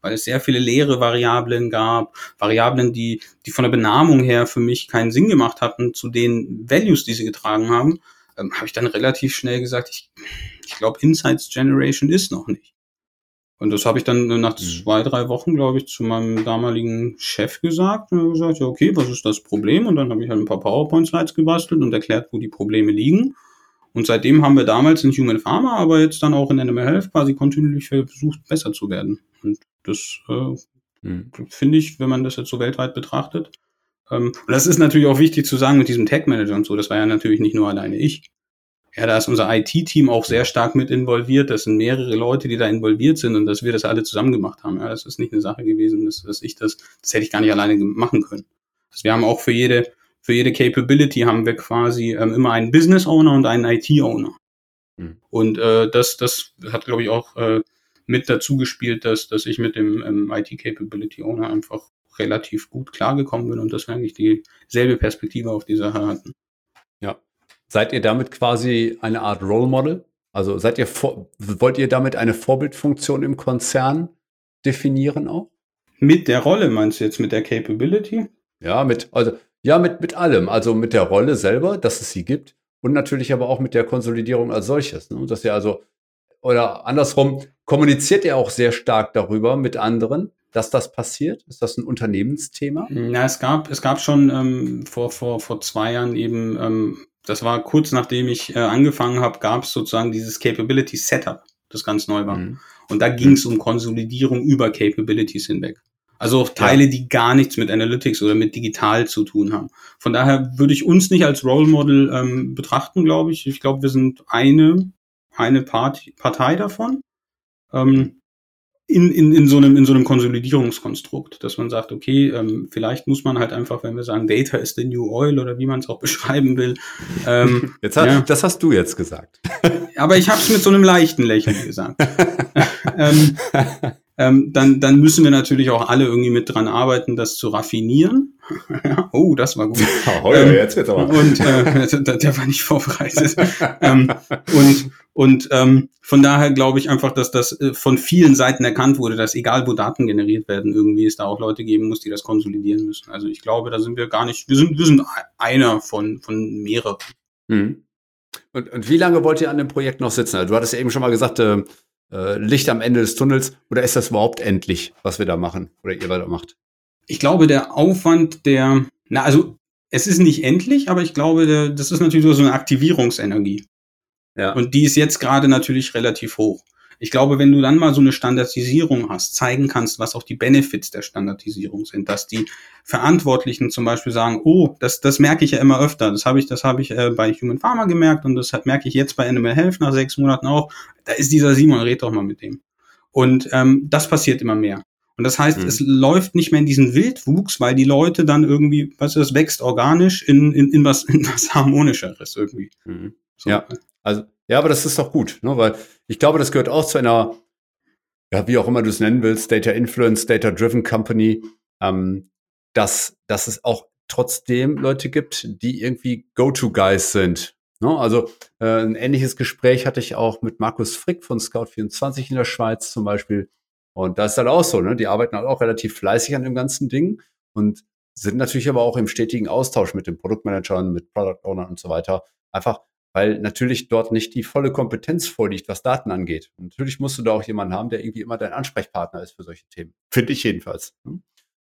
C: weil es sehr viele leere Variablen gab, Variablen, die, die von der Benamung her für mich keinen Sinn gemacht hatten zu den Values, die sie getragen haben ähm, habe ich dann relativ schnell gesagt, ich, ich glaube, Insights Generation ist noch nicht. Und das habe ich dann nach mhm. zwei, drei Wochen, glaube ich, zu meinem damaligen Chef gesagt und gesagt, ja, okay, was ist das Problem? Und dann habe ich halt ein paar PowerPoint-Slides gebastelt und erklärt, wo die Probleme liegen. Und seitdem haben wir damals in Human Pharma, aber jetzt dann auch in Animal Health quasi kontinuierlich versucht, besser zu werden. Und das äh, mhm. finde ich, wenn man das jetzt so weltweit betrachtet, und das ist natürlich auch wichtig zu sagen mit diesem Tech Manager und so. Das war ja natürlich nicht nur alleine ich. Ja, da ist unser IT-Team auch sehr stark mit involviert. Das sind mehrere Leute, die da involviert sind und dass wir das alle zusammen gemacht haben. Ja, das ist nicht eine Sache gewesen, dass, dass ich das, das hätte ich gar nicht alleine machen können. Also wir haben auch für jede, für jede Capability haben wir quasi ähm, immer einen Business Owner und einen IT Owner. Mhm. Und äh, das, das hat, glaube ich, auch äh, mit dazu gespielt, dass, dass ich mit dem ähm, IT Capability Owner einfach relativ gut klargekommen bin und dass wir eigentlich dieselbe Perspektive auf die Sache hatten.
A: Ja, Seid ihr damit quasi eine Art Role Model? Also seid ihr wollt ihr damit eine Vorbildfunktion im Konzern definieren auch?
C: Mit der Rolle meinst du jetzt mit der Capability?
A: Ja, mit also ja mit mit allem, also mit der Rolle selber, dass es sie gibt und natürlich aber auch mit der Konsolidierung als solches, ne? dass ihr also oder andersrum kommuniziert ihr auch sehr stark darüber mit anderen, dass das passiert? Ist das ein Unternehmensthema?
C: Na, es gab es gab schon ähm, vor vor vor zwei Jahren eben ähm, das war kurz nachdem ich äh, angefangen habe, gab es sozusagen dieses Capability Setup, das ganz neu war. Mhm. Und da ging es um Konsolidierung über Capabilities hinweg. Also auch Teile, ja. die gar nichts mit Analytics oder mit digital zu tun haben. Von daher würde ich uns nicht als Role Model ähm, betrachten, glaube ich. Ich glaube, wir sind eine, eine Part Partei davon. Ähm, in, in, in, so einem, in so einem Konsolidierungskonstrukt, dass man sagt, okay, ähm, vielleicht muss man halt einfach, wenn wir sagen, Data is the new oil oder wie man es auch beschreiben will.
A: Ähm, jetzt hat, ja. Das hast du jetzt gesagt.
C: Aber ich habe es mit so einem leichten Lächeln gesagt. ähm, ähm, dann, dann müssen wir natürlich auch alle irgendwie mit dran arbeiten, das zu raffinieren. oh, das war gut. Oh, ähm, jetzt wird's aber. Und äh, der, der war nicht vorbereitet. ähm, und und ähm, von daher glaube ich einfach, dass das äh, von vielen Seiten erkannt wurde, dass egal wo Daten generiert werden, irgendwie es da auch Leute geben muss, die das konsolidieren müssen. Also ich glaube, da sind wir gar nicht, wir sind, wir sind einer von, von mehreren.
A: Mhm. Und, und wie lange wollt ihr an dem Projekt noch sitzen? Also du hattest ja eben schon mal gesagt, äh, äh, Licht am Ende des Tunnels. Oder ist das überhaupt endlich, was wir da machen oder ihr da macht?
C: Ich glaube, der Aufwand der, na also es ist nicht endlich, aber ich glaube, der, das ist natürlich so eine Aktivierungsenergie. Ja. Und die ist jetzt gerade natürlich relativ hoch. Ich glaube, wenn du dann mal so eine Standardisierung hast, zeigen kannst, was auch die Benefits der Standardisierung sind, dass die Verantwortlichen zum Beispiel sagen, oh, das, das merke ich ja immer öfter. Das habe ich, das habe ich äh, bei Human Pharma gemerkt und das merke ich jetzt bei Animal Health nach sechs Monaten auch. Da ist dieser Simon, red doch mal mit dem. Und ähm, das passiert immer mehr. Und das heißt, mhm. es läuft nicht mehr in diesen Wildwuchs, weil die Leute dann irgendwie, weißt du, es wächst organisch in, in, in, was, in was Harmonischeres irgendwie.
A: Mhm. So. Ja, also, ja, aber das ist doch gut, ne? weil ich glaube, das gehört auch zu einer, ja, wie auch immer du es nennen willst, Data Influence, Data Driven Company, ähm, dass, dass es auch trotzdem Leute gibt, die irgendwie Go-To-Guys sind. Ne? Also äh, ein ähnliches Gespräch hatte ich auch mit Markus Frick von Scout24 in der Schweiz zum Beispiel. Und da ist halt auch so, ne? Die arbeiten halt auch relativ fleißig an dem ganzen Ding und sind natürlich aber auch im stetigen Austausch mit den Produktmanagern, mit Product Ownern und so weiter. Einfach, weil natürlich dort nicht die volle Kompetenz vorliegt, was Daten angeht. Und natürlich musst du da auch jemanden haben, der irgendwie immer dein Ansprechpartner ist für solche Themen. Finde ich jedenfalls. Ne?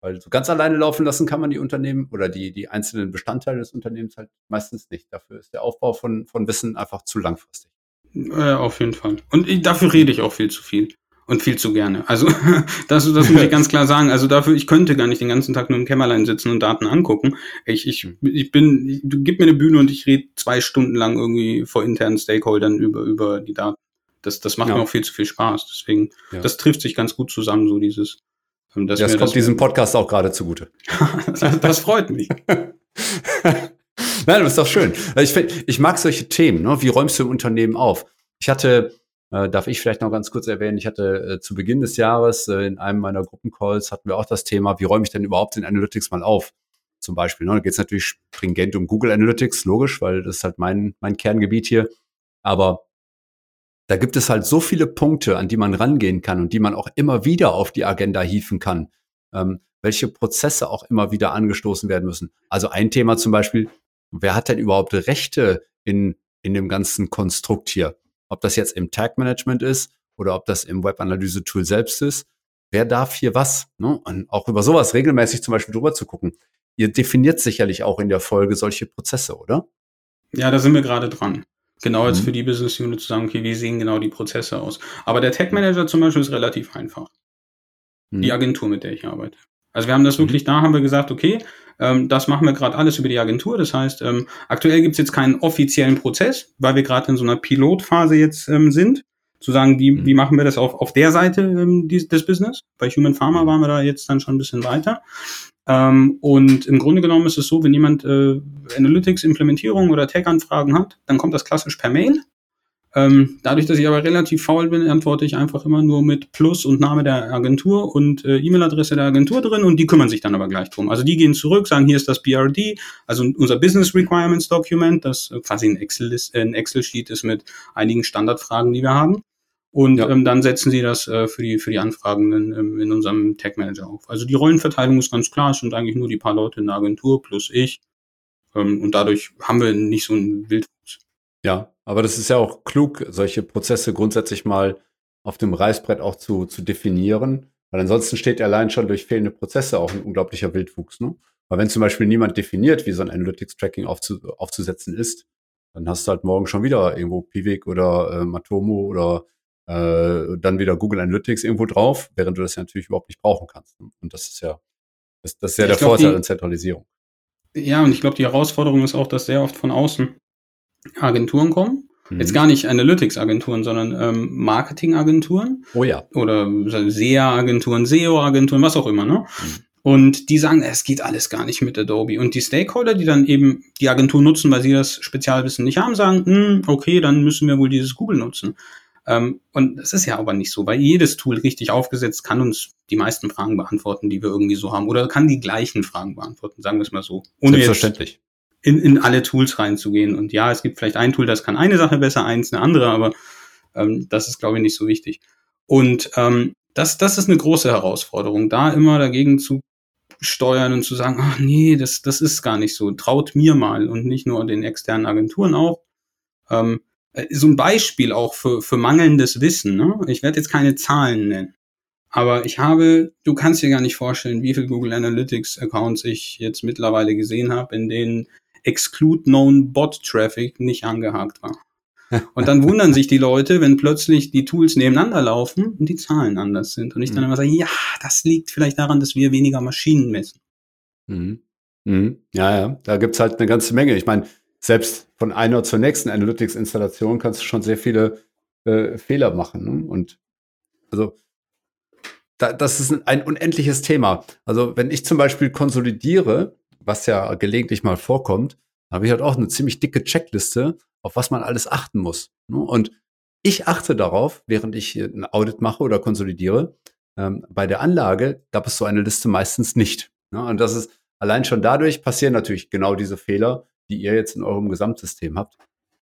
A: Weil so ganz alleine laufen lassen kann man die Unternehmen oder die, die einzelnen Bestandteile des Unternehmens halt meistens nicht. Dafür ist der Aufbau von, von Wissen einfach zu langfristig.
C: Ja, auf jeden Fall. Und ich, dafür rede ich auch viel zu viel. Und viel zu gerne. Also das, das muss ich ganz klar sagen. Also dafür, ich könnte gar nicht den ganzen Tag nur im Kämmerlein sitzen und Daten angucken. Ich, ich, ich bin, ich, du gib mir eine Bühne und ich rede zwei Stunden lang irgendwie vor internen Stakeholdern über, über die Daten. Das, das macht ja. mir auch viel zu viel Spaß. Deswegen, ja. das trifft sich ganz gut zusammen, so dieses.
A: Ähm, das kommt das diesem Podcast auch gerade zugute.
C: das, das freut mich.
A: Nein, das ist doch schön. Ich, find, ich mag solche Themen. Ne? Wie räumst du im Unternehmen auf? Ich hatte äh, darf ich vielleicht noch ganz kurz erwähnen, ich hatte äh, zu Beginn des Jahres äh, in einem meiner Gruppencalls hatten wir auch das Thema, wie räume ich denn überhaupt den Analytics mal auf? Zum Beispiel. Ne? Da geht es natürlich stringent um Google Analytics, logisch, weil das ist halt mein, mein Kerngebiet hier. Aber da gibt es halt so viele Punkte, an die man rangehen kann und die man auch immer wieder auf die Agenda hieven kann, ähm, welche Prozesse auch immer wieder angestoßen werden müssen. Also ein Thema zum Beispiel, wer hat denn überhaupt Rechte in, in dem ganzen Konstrukt hier? Ob das jetzt im Tag Management ist oder ob das im Webanalyse-Tool selbst ist. Wer darf hier was? Ne? Und auch über sowas regelmäßig zum Beispiel drüber zu gucken. Ihr definiert sicherlich auch in der Folge solche Prozesse, oder?
C: Ja, da sind wir gerade dran. Genau jetzt mhm. für die Business Unit zu sagen, okay, wie sehen genau die Prozesse aus? Aber der Tech Manager zum Beispiel ist relativ einfach. Mhm. Die Agentur, mit der ich arbeite. Also wir haben das mhm. wirklich, da haben wir gesagt, okay, ähm, das machen wir gerade alles über die Agentur. Das heißt, ähm, aktuell gibt es jetzt keinen offiziellen Prozess, weil wir gerade in so einer Pilotphase jetzt ähm, sind, zu sagen, wie, mhm. wie machen wir das auf, auf der Seite ähm, die, des Business. Bei Human Pharma waren wir da jetzt dann schon ein bisschen weiter. Ähm, und im Grunde genommen ist es so, wenn jemand äh, Analytics-Implementierung oder Tech-Anfragen hat, dann kommt das klassisch per Mail. Ähm, dadurch, dass ich aber relativ faul bin, antworte ich einfach immer nur mit Plus und Name der Agentur und äh, E-Mail-Adresse der Agentur drin und die kümmern sich dann aber gleich drum. Also die gehen zurück, sagen, hier ist das BRD, also unser Business Requirements Document, das quasi ein Excel-Sheet äh, Excel ist mit einigen Standardfragen, die wir haben. Und ja. ähm, dann setzen sie das äh, für, die, für die Anfragenden ähm, in unserem Tech Manager auf. Also die Rollenverteilung ist ganz klar, es sind eigentlich nur die paar Leute in der Agentur plus ich. Ähm, und dadurch haben wir nicht so einen Wildwuchs.
A: Ja, aber das ist ja auch klug, solche Prozesse grundsätzlich mal auf dem Reißbrett auch zu, zu definieren. Weil ansonsten steht allein schon durch fehlende Prozesse auch ein unglaublicher Wildwuchs. Ne? Weil wenn zum Beispiel niemand definiert, wie so ein Analytics-Tracking aufzu, aufzusetzen ist, dann hast du halt morgen schon wieder irgendwo Pivik oder äh, Matomo oder äh, dann wieder Google Analytics irgendwo drauf, während du das ja natürlich überhaupt nicht brauchen kannst. Und das ist ja, das, das ist ja, ja der glaub, Vorteil an Zentralisierung.
C: Ja, und ich glaube, die Herausforderung ist auch, dass sehr oft von außen Agenturen kommen. Mhm. Jetzt gar nicht Analytics-Agenturen, sondern ähm, Marketing-Agenturen.
A: Oh ja.
C: Oder SEA-Agenturen, SEO-Agenturen, was auch immer, ne? Mhm. Und die sagen, es geht alles gar nicht mit Adobe. Und die Stakeholder, die dann eben die Agentur nutzen, weil sie das Spezialwissen nicht haben, sagen, hm, okay, dann müssen wir wohl dieses Google nutzen. Ähm, und das ist ja aber nicht so, weil jedes Tool richtig aufgesetzt kann uns die meisten Fragen beantworten, die wir irgendwie so haben. Oder kann die gleichen Fragen beantworten, sagen wir es mal so.
A: Ohne Selbstverständlich.
C: In, in alle Tools reinzugehen. Und ja, es gibt vielleicht ein Tool, das kann eine Sache besser, eins eine andere, aber ähm, das ist, glaube ich, nicht so wichtig. Und ähm, das, das ist eine große Herausforderung, da immer dagegen zu steuern und zu sagen, ach nee, das, das ist gar nicht so. Traut mir mal und nicht nur den externen Agenturen auch. Ähm, äh, so ein Beispiel auch für, für mangelndes Wissen. Ne? Ich werde jetzt keine Zahlen nennen. Aber ich habe, du kannst dir gar nicht vorstellen, wie viele Google Analytics Accounts ich jetzt mittlerweile gesehen habe, in denen Exclude Known Bot Traffic nicht angehakt war. Und dann wundern sich die Leute, wenn plötzlich die Tools nebeneinander laufen und die Zahlen anders sind. Und ich dann mhm. immer sage, ja, das liegt vielleicht daran, dass wir weniger Maschinen messen.
A: Mhm. Mhm. Ja, ja, da gibt's halt eine ganze Menge. Ich meine, selbst von einer zur nächsten Analytics-Installation kannst du schon sehr viele äh, Fehler machen. Ne? Und also da, das ist ein unendliches Thema. Also wenn ich zum Beispiel konsolidiere, was ja gelegentlich mal vorkommt, habe ich halt auch eine ziemlich dicke Checkliste, auf was man alles achten muss. Ne? Und ich achte darauf, während ich ein Audit mache oder konsolidiere, ähm, bei der Anlage gab es so eine Liste meistens nicht. Ne? Und das ist allein schon dadurch passieren natürlich genau diese Fehler, die ihr jetzt in eurem Gesamtsystem habt.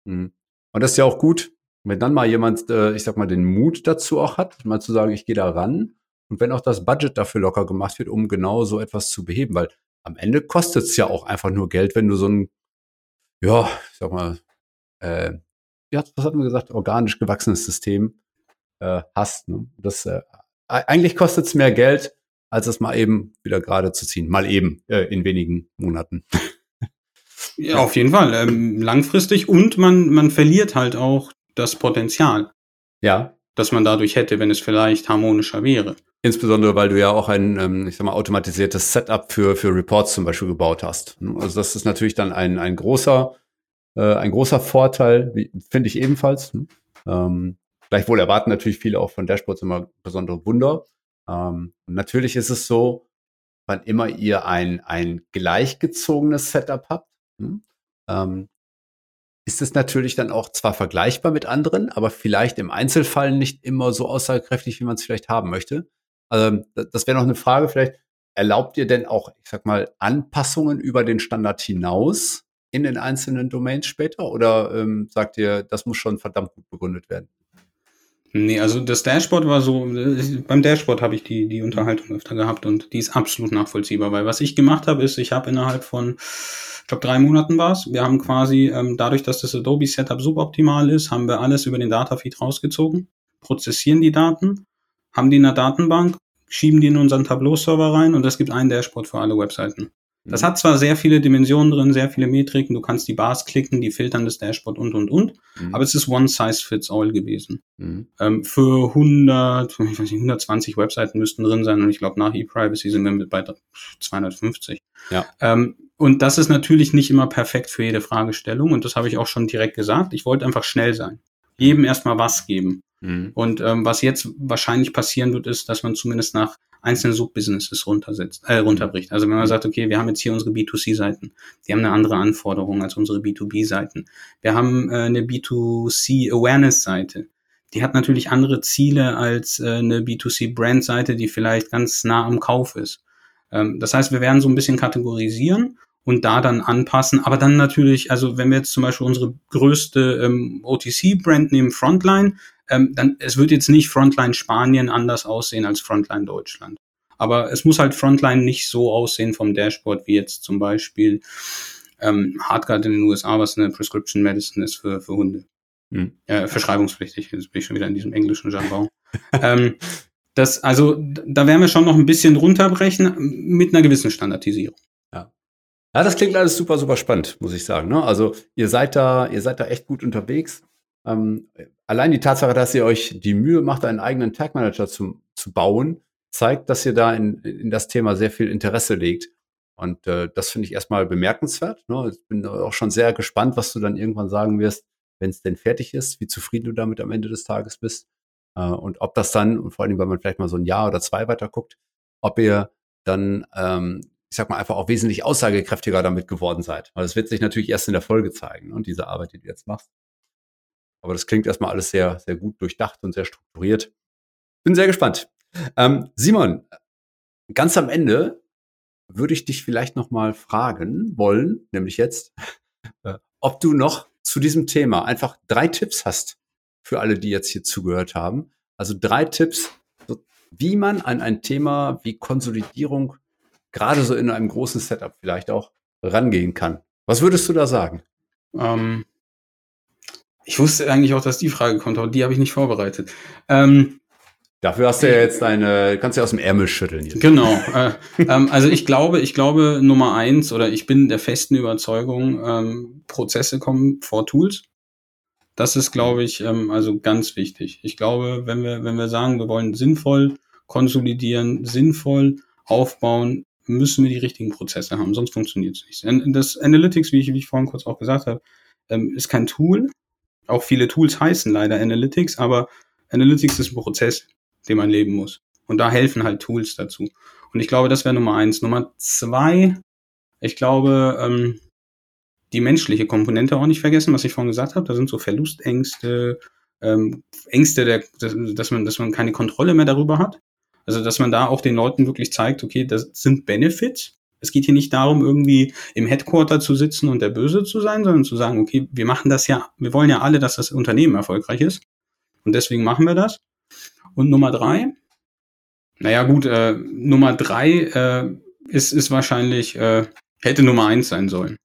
A: Mhm. Und das ist ja auch gut, wenn dann mal jemand, äh, ich sag mal, den Mut dazu auch hat, mal zu sagen, ich gehe da ran. Und wenn auch das Budget dafür locker gemacht wird, um genau so etwas zu beheben, weil am Ende kostet es ja auch einfach nur Geld, wenn du so ein, ja, ich sag mal, äh, ja, was hatten wir gesagt, organisch gewachsenes System äh, hast. Ne? Das äh, eigentlich kostet es mehr Geld, als es mal eben wieder gerade zu ziehen. Mal eben äh, in wenigen Monaten.
C: Ja, auf jeden Fall. Ähm, langfristig und man, man verliert halt auch das Potenzial.
A: Ja.
C: Das man dadurch hätte, wenn es vielleicht harmonischer wäre.
A: Insbesondere, weil du ja auch ein, ähm, ich sag mal, automatisiertes Setup für, für Reports zum Beispiel gebaut hast. Also das ist natürlich dann ein, ein großer, äh, ein großer Vorteil, finde ich ebenfalls. Ähm, gleichwohl erwarten natürlich viele auch von Dashboards immer besondere Wunder. Ähm, natürlich ist es so, wann immer ihr ein, ein gleichgezogenes Setup habt, hm? Ähm, ist es natürlich dann auch zwar vergleichbar mit anderen, aber vielleicht im Einzelfall nicht immer so aussagekräftig, wie man es vielleicht haben möchte. Ähm, das wäre noch eine Frage. Vielleicht erlaubt ihr denn auch, ich sag mal, Anpassungen über den Standard hinaus in den einzelnen Domains später? Oder ähm, sagt ihr, das muss schon verdammt gut begründet werden?
C: Nee, also das Dashboard war so, beim Dashboard habe ich die, die Unterhaltung öfter gehabt und die ist absolut nachvollziehbar, weil was ich gemacht habe, ist, ich habe innerhalb von, ich glaube, drei Monaten war es, wir haben quasi, ähm, dadurch, dass das Adobe Setup suboptimal ist, haben wir alles über den Datafeed rausgezogen, prozessieren die Daten, haben die in der Datenbank, schieben die in unseren Tableau-Server rein und es gibt ein Dashboard für alle Webseiten. Das mhm. hat zwar sehr viele Dimensionen drin, sehr viele Metriken, du kannst die Bars klicken, die filtern das Dashboard und, und, und, mhm. aber es ist one size fits all gewesen. Mhm. Ähm, für 100, ich weiß nicht, 120 Webseiten müssten drin sein und ich glaube nach ePrivacy sind wir mit bei 250. Ja. Ähm, und das ist natürlich nicht immer perfekt für jede Fragestellung und das habe ich auch schon direkt gesagt. Ich wollte einfach schnell sein. Jedem erstmal was geben. Mhm. Und ähm, was jetzt wahrscheinlich passieren wird, ist, dass man zumindest nach einzelne Subbusinesses runtersetzt, äh, runterbricht. Also wenn man sagt, okay, wir haben jetzt hier unsere B2C-Seiten, die haben eine andere Anforderung als unsere B2B-Seiten. Wir haben äh, eine B2C-Awareness-Seite. Die hat natürlich andere Ziele als äh, eine B2C-Brand-Seite, die vielleicht ganz nah am Kauf ist. Ähm, das heißt, wir werden so ein bisschen kategorisieren und da dann anpassen. Aber dann natürlich, also wenn wir jetzt zum Beispiel unsere größte ähm, OTC-Brand nehmen, Frontline, ähm, dann es wird jetzt nicht Frontline Spanien anders aussehen als Frontline Deutschland. Aber es muss halt Frontline nicht so aussehen vom Dashboard wie jetzt zum Beispiel ähm, Hardguard in den USA, was eine Prescription Medicine ist für, für Hunde. Hm. Äh, verschreibungspflichtig, jetzt bin ich schon wieder in diesem englischen Jargon. ähm, das, also, da werden wir schon noch ein bisschen runterbrechen mit einer gewissen Standardisierung.
A: Ja. Das klingt alles super, super spannend, muss ich sagen. Ne? Also, ihr seid da, ihr seid da echt gut unterwegs. Ähm, allein die Tatsache, dass ihr euch die Mühe macht, einen eigenen Tag Manager zu, zu bauen, zeigt, dass ihr da in, in das Thema sehr viel Interesse legt. Und äh, das finde ich erstmal bemerkenswert. Ne? Ich bin auch schon sehr gespannt, was du dann irgendwann sagen wirst, wenn es denn fertig ist, wie zufrieden du damit am Ende des Tages bist. Äh, und ob das dann, und vor allem, wenn man vielleicht mal so ein Jahr oder zwei weiter guckt, ob ihr dann, ähm, ich sag mal, einfach auch wesentlich aussagekräftiger damit geworden seid. Weil das wird sich natürlich erst in der Folge zeigen, ne? diese Arbeit, die du jetzt machst. Aber das klingt erstmal alles sehr, sehr gut durchdacht und sehr strukturiert. Bin sehr gespannt. Ähm, Simon, ganz am Ende würde ich dich vielleicht noch mal fragen wollen, nämlich jetzt, äh, ob du noch zu diesem Thema einfach drei Tipps hast für alle, die jetzt hier zugehört haben. Also drei Tipps, wie man an ein Thema wie Konsolidierung gerade so in einem großen Setup vielleicht auch rangehen kann. Was würdest du da sagen? Ähm,
C: ich wusste eigentlich auch, dass die Frage kommt, aber die habe ich nicht vorbereitet. Ähm,
A: Dafür hast du ja jetzt deine, kannst du ja aus dem Ärmel schütteln.
C: Jetzt. Genau. Äh, ähm, also ich glaube, ich glaube Nummer eins oder ich bin der festen Überzeugung, ähm, Prozesse kommen vor Tools. Das ist, glaube ich, ähm, also ganz wichtig. Ich glaube, wenn wir, wenn wir sagen, wir wollen sinnvoll konsolidieren, sinnvoll aufbauen, müssen wir die richtigen Prozesse haben, sonst funktioniert es nicht. Das Analytics, wie ich, wie ich vorhin kurz auch gesagt habe, ähm, ist kein Tool, auch viele Tools heißen leider Analytics, aber Analytics ist ein Prozess, den man leben muss. Und da helfen halt Tools dazu. Und ich glaube, das wäre Nummer eins. Nummer zwei, ich glaube, ähm, die menschliche Komponente auch nicht vergessen, was ich vorhin gesagt habe. Da sind so Verlustängste, ähm, Ängste, der, dass, man, dass man keine Kontrolle mehr darüber hat. Also, dass man da auch den Leuten wirklich zeigt, okay, das sind Benefits, es geht hier nicht darum, irgendwie im Headquarter zu sitzen und der Böse zu sein, sondern zu sagen, okay, wir machen das ja, wir wollen ja alle, dass das Unternehmen erfolgreich ist. Und deswegen machen wir das. Und Nummer drei, naja gut, äh, Nummer drei äh, ist, ist wahrscheinlich, äh, hätte Nummer eins sein sollen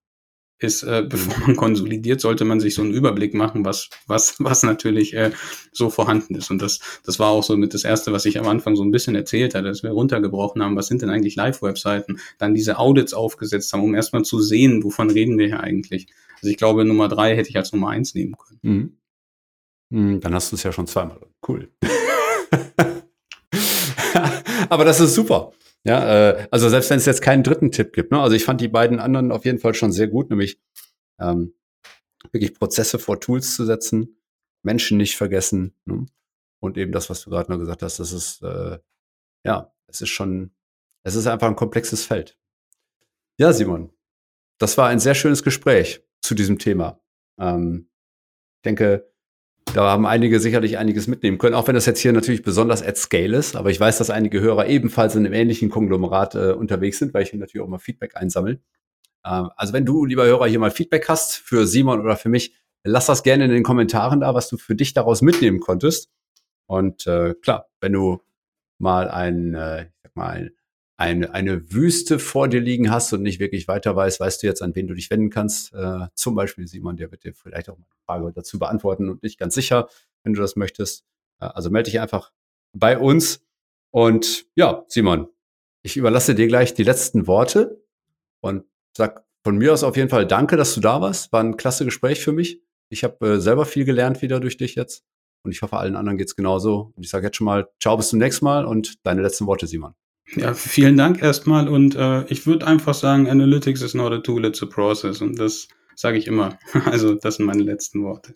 C: ist, äh, bevor man konsolidiert, sollte man sich so einen Überblick machen, was, was, was natürlich äh, so vorhanden ist. Und das, das war auch so mit das Erste, was ich am Anfang so ein bisschen erzählt hatte, dass wir runtergebrochen haben, was sind denn eigentlich Live-Webseiten, dann diese Audits aufgesetzt haben, um erstmal zu sehen, wovon reden wir hier eigentlich. Also ich glaube, Nummer drei hätte ich als Nummer eins nehmen können. Mhm.
A: Mhm, dann hast du es ja schon zweimal. Cool. Aber das ist super. Ja, äh, also selbst wenn es jetzt keinen dritten Tipp gibt, ne? Also ich fand die beiden anderen auf jeden Fall schon sehr gut, nämlich ähm, wirklich Prozesse vor Tools zu setzen, Menschen nicht vergessen ne? und eben das, was du gerade noch gesagt hast, das ist äh, ja, es ist schon, es ist einfach ein komplexes Feld. Ja, Simon, das war ein sehr schönes Gespräch zu diesem Thema. Ähm, ich denke, da haben einige sicherlich einiges mitnehmen können, auch wenn das jetzt hier natürlich besonders at scale ist. Aber ich weiß, dass einige Hörer ebenfalls in einem ähnlichen Konglomerat äh, unterwegs sind, weil ich hier natürlich auch mal Feedback einsammle. Ähm, also wenn du, lieber Hörer, hier mal Feedback hast für Simon oder für mich, lass das gerne in den Kommentaren da, was du für dich daraus mitnehmen konntest. Und äh, klar, wenn du mal ein, äh, ich sag mal, ein eine, eine Wüste vor dir liegen hast und nicht wirklich weiter weißt, weißt du jetzt, an wen du dich wenden kannst. Äh, zum Beispiel Simon, der wird dir vielleicht auch eine Frage dazu beantworten und nicht ganz sicher, wenn du das möchtest. Äh, also melde dich einfach bei uns. Und ja, Simon, ich überlasse dir gleich die letzten Worte. Und sag von mir aus auf jeden Fall danke, dass du da warst. War ein klasse Gespräch für mich. Ich habe äh, selber viel gelernt wieder durch dich jetzt. Und ich hoffe, allen anderen geht's genauso. Und ich sage jetzt schon mal, ciao, bis zum nächsten Mal und deine letzten Worte, Simon.
C: Ja, vielen Dank erstmal. Und äh, ich würde einfach sagen, Analytics is not a tool, it's a process. Und das sage ich immer. Also das sind meine letzten Worte.